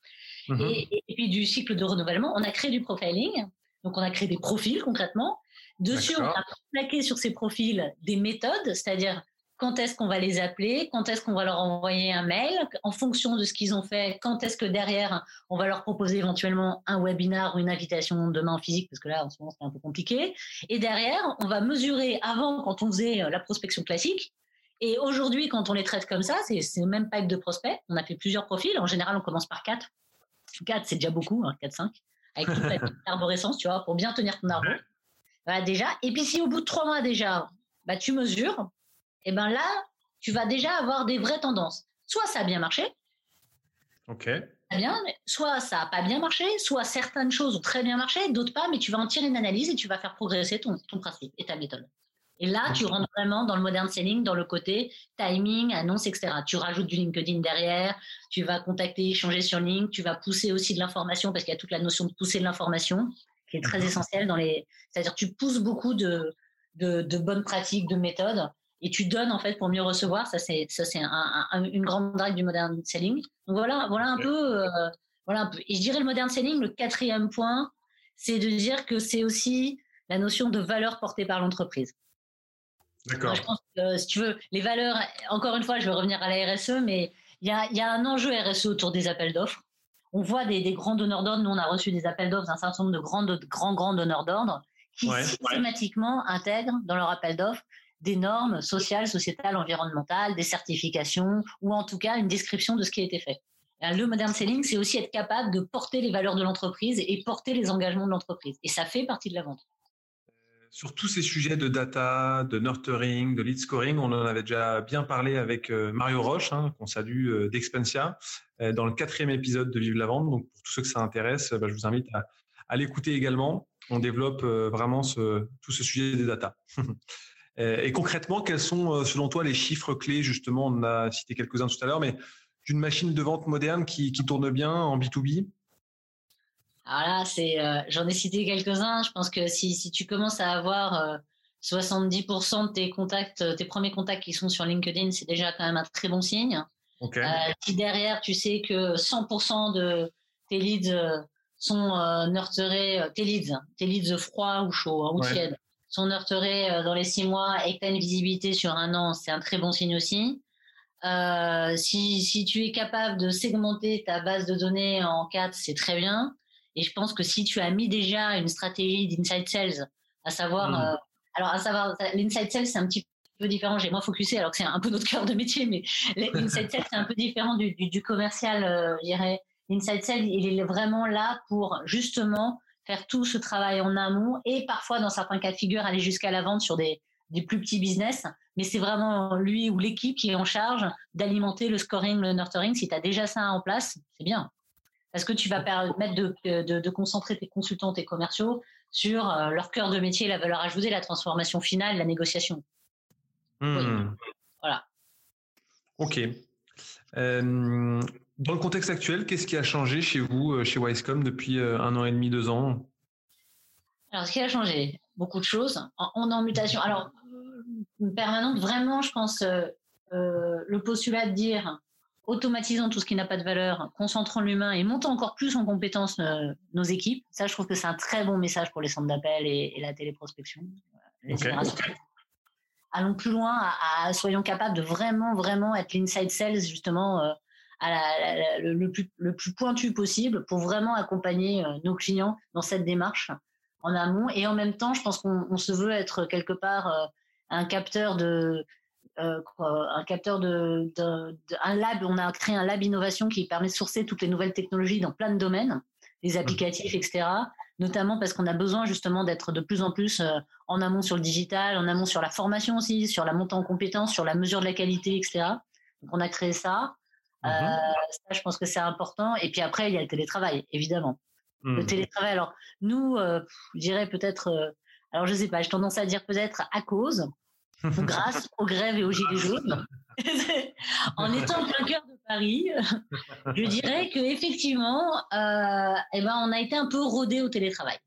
Mhm. Et, puis du cycle de renouvellement, on a créé du profiling. Donc, on a créé des profils concrètement. Dessus, on a plaqué sur ces profils des méthodes, c'est-à-dire quand est-ce qu'on va les appeler, quand est-ce qu'on va leur envoyer un mail, en fonction de ce qu'ils ont fait, quand est-ce que derrière, on va leur proposer éventuellement un webinar ou une invitation demain en physique, parce que là, en ce moment, c'est un peu compliqué. Et derrière, on va mesurer avant, quand on faisait euh, la prospection classique, et aujourd'hui, quand on les traite comme ça, c'est le même pipe de prospects. On a fait plusieurs profils. En général, on commence par quatre. 4, c'est déjà beaucoup, 4-5, hein, avec toute la arborescence, tu vois, pour bien tenir ton arbre. Voilà, déjà. Et puis si au bout de trois mois déjà, bah, tu mesures, et ben là, tu vas déjà avoir des vraies tendances. Soit ça a bien marché. Ok. Bien, soit ça n'a pas bien marché, soit certaines choses ont très bien marché, d'autres pas, mais tu vas en tirer une analyse et tu vas faire progresser ton, ton principe et ta méthode. Et là, tu rentres vraiment dans le modern selling, dans le côté timing, annonce, etc. Tu rajoutes du LinkedIn derrière, tu vas contacter, échanger sur LinkedIn, tu vas pousser aussi de l'information parce qu'il y a toute la notion de pousser de l'information qui est très essentielle dans les. C'est-à-dire, tu pousses beaucoup de, de, de, bonnes pratiques, de méthodes et tu donnes en fait pour mieux recevoir. Ça, c'est ça, c'est un, une grande règle du modern selling. Donc voilà, voilà un peu, euh, voilà un peu. Et je dirais le modern selling, le quatrième point, c'est de dire que c'est aussi la notion de valeur portée par l'entreprise. D'accord. Je pense que si tu veux, les valeurs. Encore une fois, je vais revenir à la RSE, mais il y a, y a, un enjeu RSE autour des appels d'offres. On voit des, des grands donneurs d'ordre. Nous, on a reçu des appels d'offres d'un certain nombre de grands, de grands, grands donneurs d'ordre qui systématiquement intègrent dans leur appel d'offres des normes sociales, sociétales, environnementales, des certifications, ou en tout cas une description de ce qui a été fait. Le modern selling, c'est aussi être capable de porter les valeurs de l'entreprise et porter les engagements de l'entreprise. Et ça fait partie de la vente. Sur tous ces sujets de data, de nurturing, de lead scoring, on en avait déjà bien parlé avec euh, Mario Roche, hein, qu'on salue euh, d'Expensia, euh, dans le quatrième épisode de Vive la vente. Donc pour tous ceux que ça intéresse, bah, je vous invite à, l'écouter également. On développe vraiment tout ce sujet des data. Et concrètement, quels sont, selon toi, les chiffres clés Justement, on a cité quelques-uns tout à l'heure, mais d'une machine de vente moderne qui, qui tourne bien en B2B alors là, c'est, euh, j'en ai cité quelques-uns. Je pense que si, si tu commences à avoir 70% euh, de tes contacts, tes premiers contacts qui sont sur LinkedIn, c'est déjà quand même un très bon signe. Okay. Euh, si derrière, tu sais que 100% de tes leads sont nurturés, tes leads, tes leads froids ou chauds hein, ou tièdes, sont nurturés dans les six mois et que tu as une visibilité sur un an, c'est un très bon signe aussi. Euh, si, si tu es capable de segmenter ta base de données en quatre, c'est très bien. Et je pense que si tu as mis déjà une stratégie d'inside sales, à savoir, hmm. euh, alors à savoir, l'inside sales c'est un petit peu différent. J'ai moins focusé alors que c'est un peu notre cœur de métier, mais l'inside sales c'est un peu différent du, du, commercial, euh, je dirais. L'inside sales, il est vraiment là pour justement faire tout ce travail en amont et parfois dans certains cas de figure aller jusqu'à la vente sur des, des plus petits business. Mais c'est vraiment lui ou l'équipe qui est en charge d'alimenter le scoring, le nurturing. Si tu as déjà ça en place, c'est bien. Parce que tu vas permettre de, de, de concentrer tes consultants, tes commerciaux sur euh, leur cœur de métier, la valeur ajoutée, la transformation finale, la négociation. Hmm. Voilà. Ok. Euh, dans le contexte actuel, qu'est-ce qui a changé chez vous, euh, chez Wisecom, depuis un an et demi, deux ans? Alors, ce qui a changé, beaucoup de choses. On est en mutation. Alors, permanente, vraiment, je pense, le postulat de dire automatisons tout ce qui n'a pas de valeur, concentrons l'humain et montons encore plus en compétence euh, nos équipes. Ça, je trouve que c'est un très bon message pour les centres d'appel et, la téléprospection. Les Allons plus loin, à, soyons capables de vraiment, vraiment être l'inside sales, justement, euh, à le, plus, le, plus, pointu possible pour vraiment accompagner euh, nos clients dans cette démarche en amont. Et en même temps, je pense qu'on se veut être quelque part un capteur de, euh, un capteur de, un lab. On a créé un lab innovation qui permet de sourcer toutes les nouvelles technologies dans plein de domaines, les applicatifs, etc. Notamment parce qu'on a besoin justement d'être de plus en plus euh, en amont sur le digital, en amont sur la formation aussi, sur la montée en compétences, sur la mesure de la qualité, etc. Donc on a créé ça. Euh, mhm. ça, je pense que c'est important. Et puis après, il y a le télétravail, évidemment. Le mhm. télétravail. Alors nous, je dirais peut-être. alors je sais pas. J'ai tendance à dire peut-être à cause grâce aux grèves et aux gilets jaunes. en étant plein cœur de Paris, je dirais que effectivement, euh, eh ben, on a été un peu rodé au télétravail.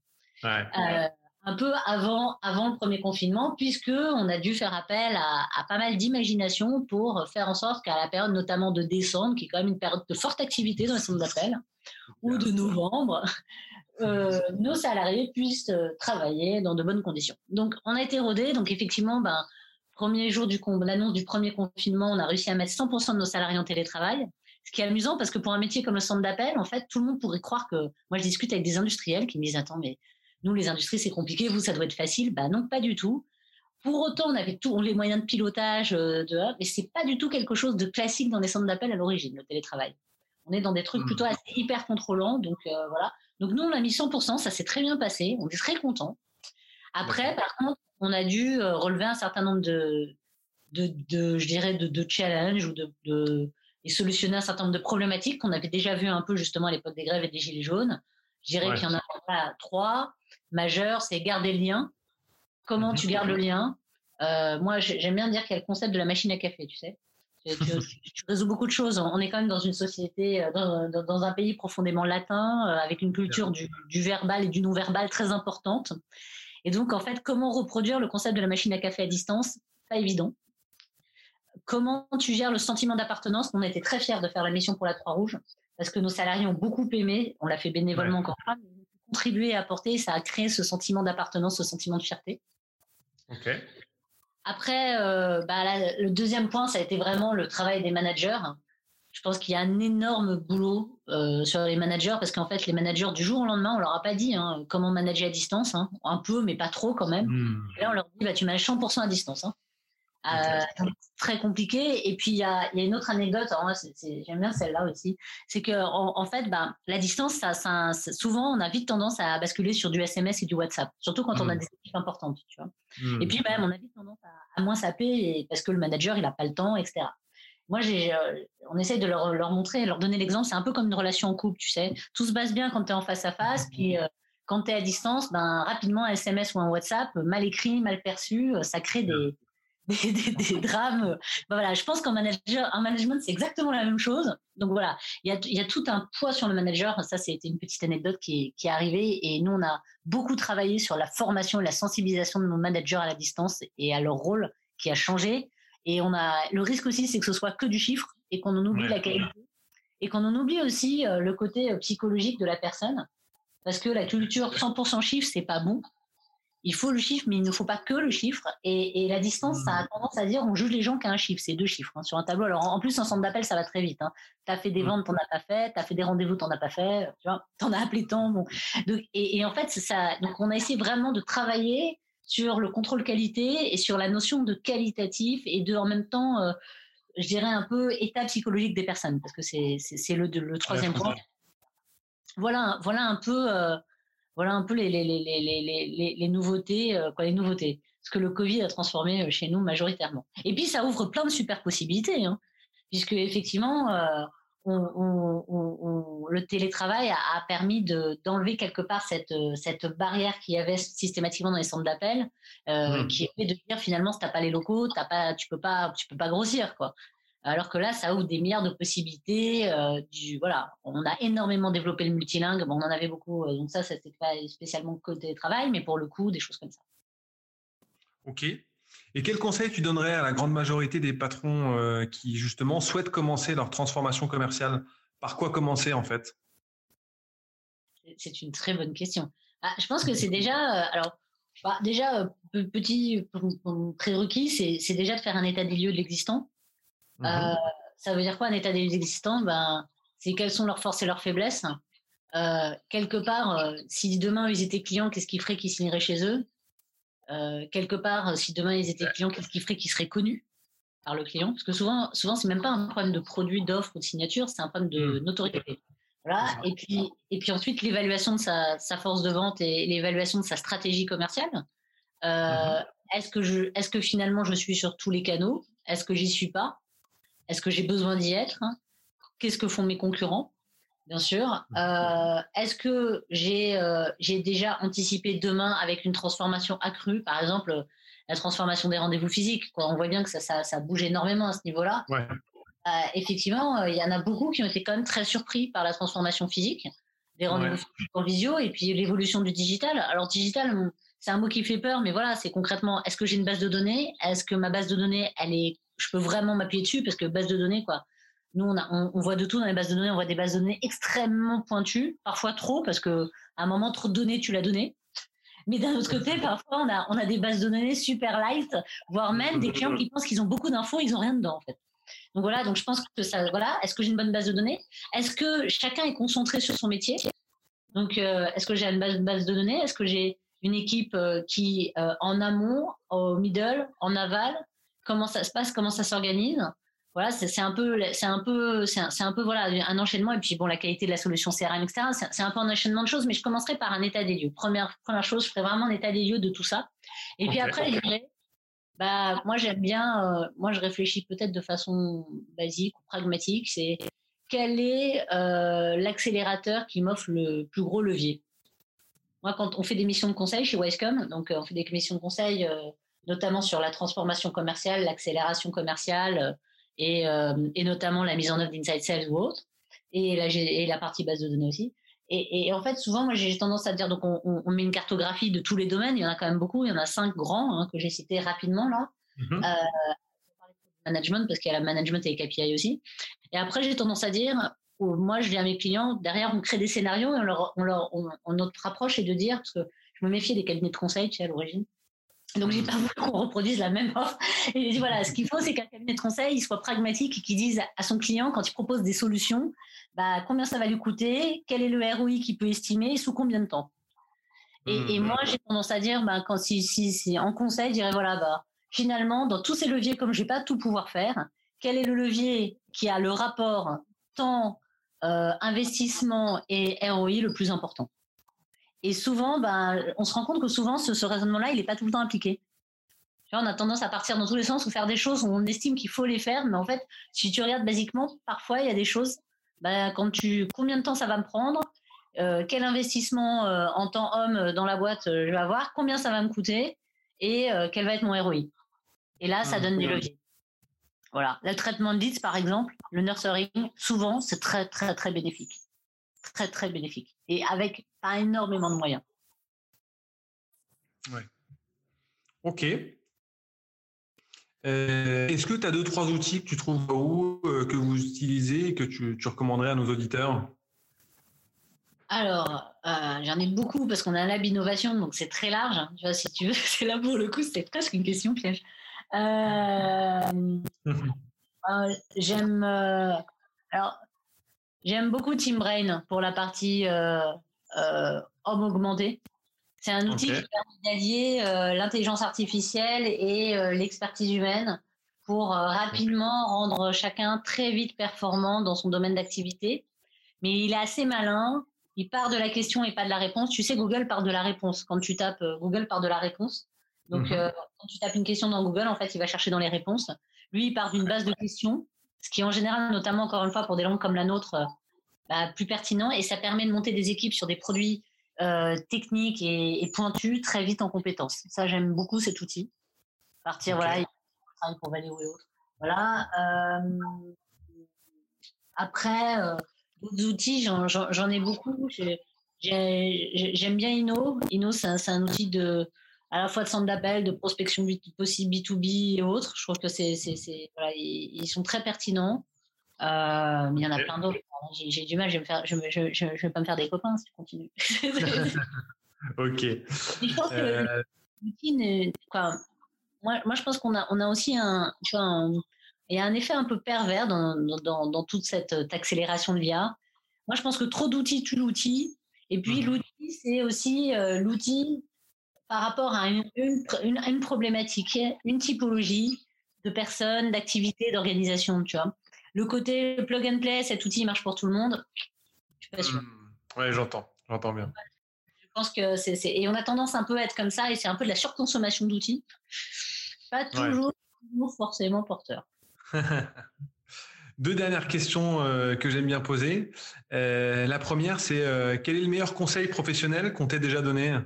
Euh, un peu avant, avant le premier confinement, puisque on a dû faire appel à, à pas mal d'imagination pour faire en sorte qu'à la période notamment de décembre, qui est quand même une période de forte activité dans les centres d'appel, ou de novembre, euh, nos salariés puissent travailler dans de bonnes conditions. Donc, on a été rodé. Donc, effectivement, ben, premier jour du l'annonce du premier confinement, on a réussi à mettre 100% de nos salariés en télétravail. Ce qui est amusant parce que pour un métier comme le centre d'appel, en fait, tout le monde pourrait croire que. Moi, je discute avec des industriels qui me disent Attends, mais nous, les industries, c'est compliqué, vous, ça doit être facile. Bah non, pas du tout. Pour autant, on avait tous les moyens de pilotage, euh, de, mais c'est pas du tout quelque chose de classique dans les centres d'appel à l'origine, le télétravail. On est dans des trucs mmh. plutôt assez hyper contrôlants. Donc voilà. Donc nous, on a mis 100%, ça s'est très bien passé. On est très content. Après, par contre, on a dû relever un certain nombre de, de, je dirais, de, de challenges ou de, et solutionner un certain nombre de problématiques qu'on avait déjà vues un peu justement à l'époque des grèves et des gilets jaunes. Je dirais qu'il y en a trois majeurs, c'est garder le lien. Comment tu gardes le lien? Euh, Moi, j'aime bien dire qu'il y a le concept de la machine à café, tu sais. Tu, résous beaucoup de choses. On est quand même dans une société, euh, dans, un pays profondément latin, euh, avec une culture du, du verbal et du non-verbal très importante. Et donc, en fait, comment reproduire le concept de la machine à café à distance? Pas évident. Comment tu gères le sentiment d'appartenance? On était très fiers de faire la mission pour la Croix-Rouge parce que nos salariés ont beaucoup aimé. On l'a fait bénévolement encore pas, mais contribué à apporter. Ça a créé ce sentiment d'appartenance, ce sentiment de fierté. Après, euh, bah, le deuxième point, ça a été vraiment le travail des managers. Je pense qu'il y a un énorme boulot euh, sur les managers parce qu'en fait, les managers du jour au lendemain, on leur a pas dit hein, comment manager à distance, hein. un peu, mais pas trop quand même. Hmm. là, on leur dit bah, tu manages 100% à distance. Hein. Euh, très compliqué. Et puis il y a, y a, une autre anecdote. J'aime bien celle-là aussi. C'est que en, fait, bah, la distance, ça, ça, souvent, on a vite tendance à basculer sur du SMS et du WhatsApp, surtout quand on a mmh. des équipes importantes. Tu vois. Mmh. Et puis même, on a vite tendance à, moins saper parce que le manager, il n'a pas le temps, etc. Moi, j'ai, euh, on essaye de leur, leur montrer, leur donner l'exemple. C'est un peu comme une relation en couple, tu sais. Tout se passe bien quand tu es en face à face, puis euh, quand tu es à distance, ben, rapidement, un SMS ou un WhatsApp, mal écrit, mal perçu, ça crée des, des, drames. Ben voilà, je pense qu'en manager, en management, c'est exactement la même chose. Donc voilà, il y a, y a, tout un poids sur le manager. Ça, c'était une petite anecdote qui est, arrivée. Et nous, on a beaucoup travaillé sur la formation et la sensibilisation de nos managers à la distance et à leur rôle qui a changé. Et on a le risque aussi, c'est que ce soit que du chiffre et qu'on en oublie la qualité et qu'on en oublie aussi euh, le côté euh, psychologique de la personne. Parce que la culture 100% chiffre, c'est pas bon il faut le chiffre, mais il ne faut pas que le chiffre. Et, la distance, ça a mmh. tendance à dire on juge les gens qu'à un chiffre, c'est deux chiffres hein, sur un tableau. Alors en plus, un centre d'appel, ça va très vite. Hein. Tu as fait des mmh. ventes, tu n'en as pas fait. Tu as fait des rendez-vous, tu n'en as pas fait. Tu vois, en as appelé tant. Bon. et, en fait, ça, donc on a essayé vraiment de travailler sur le contrôle qualité et sur la notion de qualitatif et de en même temps, euh, je dirais un peu état psychologique des personnes, parce que c'est le, le troisième point. Voilà, voilà un peu. Euh, voilà un peu les, les, les, les nouveautés, euh, quoi, les nouveautés. Ce que le Covid a transformé euh, chez nous majoritairement. Et puis ça ouvre plein de super possibilités, hein, puisque effectivement, euh, on, le télétravail a, permis d'enlever quelque part cette, cette barrière qu'il y avait systématiquement dans les centres d'appel, mmh. qui est de dire finalement si t'as pas les locaux, t'as pas, tu peux pas, tu peux pas grossir quoi. Alors que là, ça ouvre des milliards de possibilités. Euh, du, voilà, on a énormément développé le multilingue. Bon, on en avait beaucoup, euh, donc ça, c'était pas spécialement côté travail, mais pour le coup, des choses comme ça. Ok. Et quel conseil tu donnerais à la grande majorité des patrons euh, qui justement souhaitent commencer leur transformation commerciale? Par quoi commencer en fait? C'est une très bonne question. Ah, je pense que c'est déjà, alors bah, déjà petit prérequis, c'est déjà de faire un état des lieux de l'existant. Euh, mhm. ça veut dire quoi un état des existants? Ben, C'est quelles sont leurs forces et leurs faiblesses. Euh, quelque part, euh, si demain ils étaient clients, qu'est-ce qui ferait qu'ils signeraient chez eux? Quelque part, si demain ils étaient clients, qu'est-ce qui ferait qu'ils seraient connus par le client? Parce que souvent, souvent c'est même pas un problème de produit, d'offre ou de signature, c'est un problème de mhm. notoriété. Voilà. Et puis, et puis ensuite, l'évaluation de sa, sa, force de vente et l'évaluation de sa stratégie commerciale. Mhm. Est-ce que, je, est-ce que finalement je suis sur tous les canaux? Est-ce que j'y suis pas? Est-ce que j'ai besoin d'y être hein? Qu'est-ce que font mes concurrents? Bien sûr. Euh, est-ce que euh, j'ai déjà anticipé demain avec une transformation accrue, par exemple la transformation des rendez-vous physiques On voit bien que ça, bouge énormément à ce niveau-là. Euh, effectivement, il y en a beaucoup qui ont été quand même très surpris par la transformation physique, des rendez-vous physiques en visio et puis l'évolution du digital. Alors digital, c'est un mot qui fait peur, mais voilà, c'est concrètement, est-ce que j'ai une base de données? Est-ce que ma base de données, elle est je peux vraiment m'appuyer dessus parce que base de données, quoi. Nous, on, voit de tout dans les bases de données. On voit des bases de données extrêmement pointues, parfois trop, parce que à un moment, trop de données, tu l'as donné. Mais d'un autre côté, parfois, on a, des bases de données super light, voire même des clients qui pensent qu'ils ont beaucoup d'infos, ils ont rien dedans, en fait. Donc voilà, donc je pense que ça, voilà, est-ce que j'ai une bonne base de données? Est-ce que chacun est concentré sur son métier? Donc, euh, est-ce que j'ai une base, base de données? Est-ce que j'ai une équipe euh, qui, euh, en amont, au middle, en aval, comment ça se passe, comment ça s'organise. voilà, c'est un peu, c'est un peu, c'est un, un, peu voilà un enchaînement. Et puis bon, la qualité de la solution CRM, etc. C'est un peu un enchaînement de choses. Mais je commencerai par un état des lieux. Première première chose, je ferai vraiment un état des lieux de tout ça. Et puis après, je bah moi j'aime bien, euh, moi je réfléchis peut-être de façon basique ou pragmatique. C'est quel est euh, l'accélérateur qui m'offre le plus gros levier? Moi, quand on fait des missions de conseil chez Wisecom, donc euh, on fait des missions de conseil notamment sur la transformation commerciale, l'accélération commerciale euh, et, notamment la mise en œuvre d'Inside Sales ou autre, et la, et la partie base de données aussi. Et, en fait, souvent, moi, j'ai tendance à dire, donc, on, met une cartographie de tous les domaines. Il y en a quand même beaucoup. Il y en a cinq grands hein, que j'ai cités rapidement là. Mm-hmm. Euh, management parce qu'il y a la management et les KPI aussi. Et après, j'ai tendance à dire, moi, je dis à mes clients, derrière, on crée des scénarios et on leur, on leur, notre approche est de dire, parce que je me méfiais des cabinets de conseil, tu sais, à l'origine. Donc, j'ai pas voulu qu'on reproduise la même offre. Et j'ai dit, voilà, ce qu'il faut, c'est qu'un cabinet de conseil il soit pragmatique et qu'il dise à son client, quand il propose des solutions, bah, combien ça va lui coûter, quel est le ROI qu'il peut estimer, sous combien de temps? Et, mmh. moi, j'ai tendance à dire, bah, quand si, si, en conseil, je dirais, voilà, bah, finalement, dans tous ces leviers, comme je vais pas tout pouvoir faire, quel est le levier qui a le rapport temps, euh, investissement et ROI le plus important? Et souvent, ben, on se rend compte que souvent, ce, raisonnement-là, il n'est pas tout le temps appliqué. on a tendance à partir dans tous les sens ou faire des choses où on estime qu'il faut les faire, mais en fait, si tu regardes basiquement, parfois, il y a des choses, ben, quand tu, combien de temps ça va me prendre, euh, quel investissement euh, en temps homme euh, dans la boîte je vais avoir, combien ça va me coûter et quel va être mon ROI. Et là, ça ah, donne des leviers. Voilà. Le traitement de leads, par exemple, le nurturing, souvent, c'est très, très, très bénéfique très très bénéfique et avec pas énormément de moyens. Ouais. Ok. Euh, est-ce que tu as deux, trois outils que tu trouves où, euh, que vous utilisez et que tu, recommanderais à nos auditeurs? Alors, euh, j'en ai beaucoup parce qu'on a un lab innovation, donc c'est très large. Hein. Tu vois, si tu veux, c'est là pour le coup, c'est presque une question piège. J'aime. alors, J'aime beaucoup TeamBrain pour la partie euh, euh, homme augmenté. C'est un outil qui permet d'allier euh, l'intelligence artificielle et l'expertise humaine pour rapidement rendre chacun très vite performant dans son domaine d'activité. Mais il est assez malin. Il part de la question et pas de la réponse. Tu sais, Google part de la réponse. Quand tu tapes, Google part de la réponse. Donc, mhm. quand tu tapes une question dans Google, en fait, il va chercher dans les réponses. Lui, il part d'une base de questions ce qui en général, notamment encore une fois pour des langues comme la nôtre, euh, bah, plus pertinent et ça permet de monter des équipes sur des produits euh, techniques et, pointus très vite en compétences. Ça, j'aime beaucoup cet outil. Partir, voilà, pour Valeo et autres. Voilà. Euh, après, d'autres outils, j'en ai beaucoup. J'aime bien Inno. Inno, c'est un, outil de, à la fois de centre d'appel, de prospection possible B2B et autres. Je trouve que c'est, voilà, ils, sont très pertinents. Euh, il y en a plein d'autres. J'ai, du mal, je vais, faire, je, je, vais pas me faire des copains si je continue. ok. je pense que l'outil, quoi, moi, moi, je pense qu'on a, on a aussi un, tu vois, il y a un effet un peu pervers dans, dans, dans, toute cette accélération de l'IA. Moi, je pense que trop d'outils tue l'outil. Et puis, mhm. l'outil, c'est aussi euh, l'outil par rapport à une, une, problématique, une typologie de personnes, d'activités, d'organisation, tu vois. Le côté plug and play, cet outil marche pour tout le monde, je suis pas sûre. Hmm. Oui, j'entends, j'entends bien. Je pense que c'est, et on a tendance un peu à être comme ça, et c'est un peu de la surconsommation d'outils. Pas toujours, forcément porteur. Deux dernières questions euh, que j'aime bien poser. Euh, la première, c'est euh, quel est le meilleur conseil professionnel qu'on t'ait déjà donné?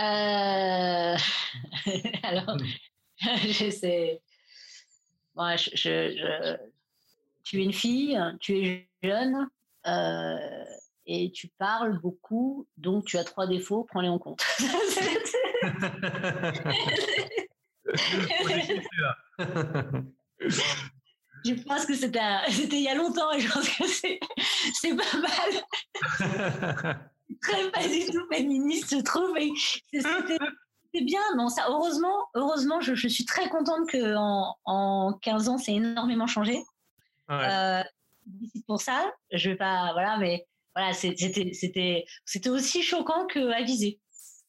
Euh... Alors, je sais. Moi, je, je, tu es une fille, tu es jeune euh, et tu parles beaucoup, donc tu as trois défauts, prends-les en compte. je pense que c'était il y a longtemps et je pense que c'est pas mal très pas du tout féministe, je trouve. C'est bien, non, ça, heureusement, heureusement, je, suis très contente que en, en 15 ans, c'est énormément changé. Euh, pour ça, je vais pas, voilà, mais voilà, c'était, c'était, c'était aussi choquant que avisé.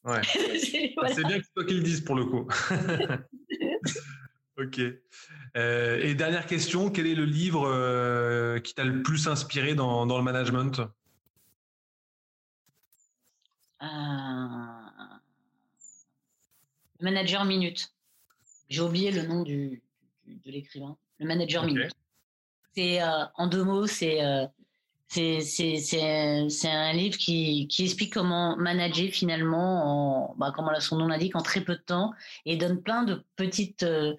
Ouais. C'est bien que toi qui le dises pour le coup. Ok. et dernière question, quel est le livre qui t'a le plus inspiré dans, dans le management? Manager Minute. J'ai oublié le nom du, de l'écrivain. Le Manager Minute. C'est euh, en deux mots, c'est euh, c'est un livre qui, qui, explique comment manager finalement, en, bah, comme son nom l'indique, en très peu de temps et donne plein de petites, euh,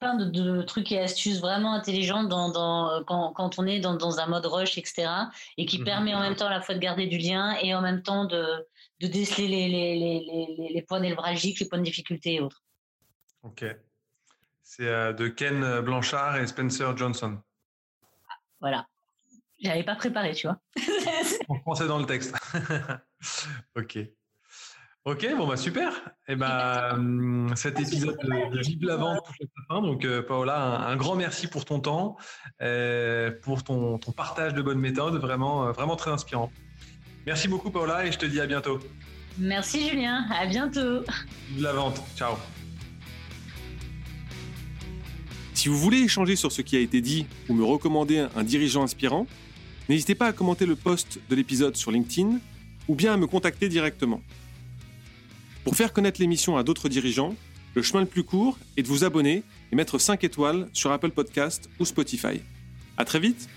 plein de, trucs et astuces vraiment intelligents dans, dans quand, quand, on est dans, dans, un mode rush, etc. Et qui mmh permet en même temps à la fois de garder du lien et en même temps de, de déceler les, les, les, les, points névralgiques, les points de difficulté et autres. Ok. C'est euh, de Ken Blanchard et Spencer Johnson. Voilà. J'avais pas préparé, tu vois. en français dans le texte. ok. Ok, bon bah super. Et eh ben hum, cet épisode de, Vive la vente touche à sa fin. Donc euh, Paola, un, grand merci pour ton temps, euh, pour ton, ton, partage de bonnes méthodes, vraiment vraiment très inspirant. Merci beaucoup Paola et je te dis à bientôt. Merci Julien, à bientôt. Vive la vente, ciao. Si vous voulez échanger sur ce qui a été dit ou me recommander un dirigeant inspirant, n'hésitez pas à commenter le post de l'épisode sur LinkedIn ou bien à me contacter directement. Pour faire connaître l'émission à d'autres dirigeants, le chemin le plus court est de vous abonner et mettre 5 étoiles sur Apple Podcast ou Spotify. À très vite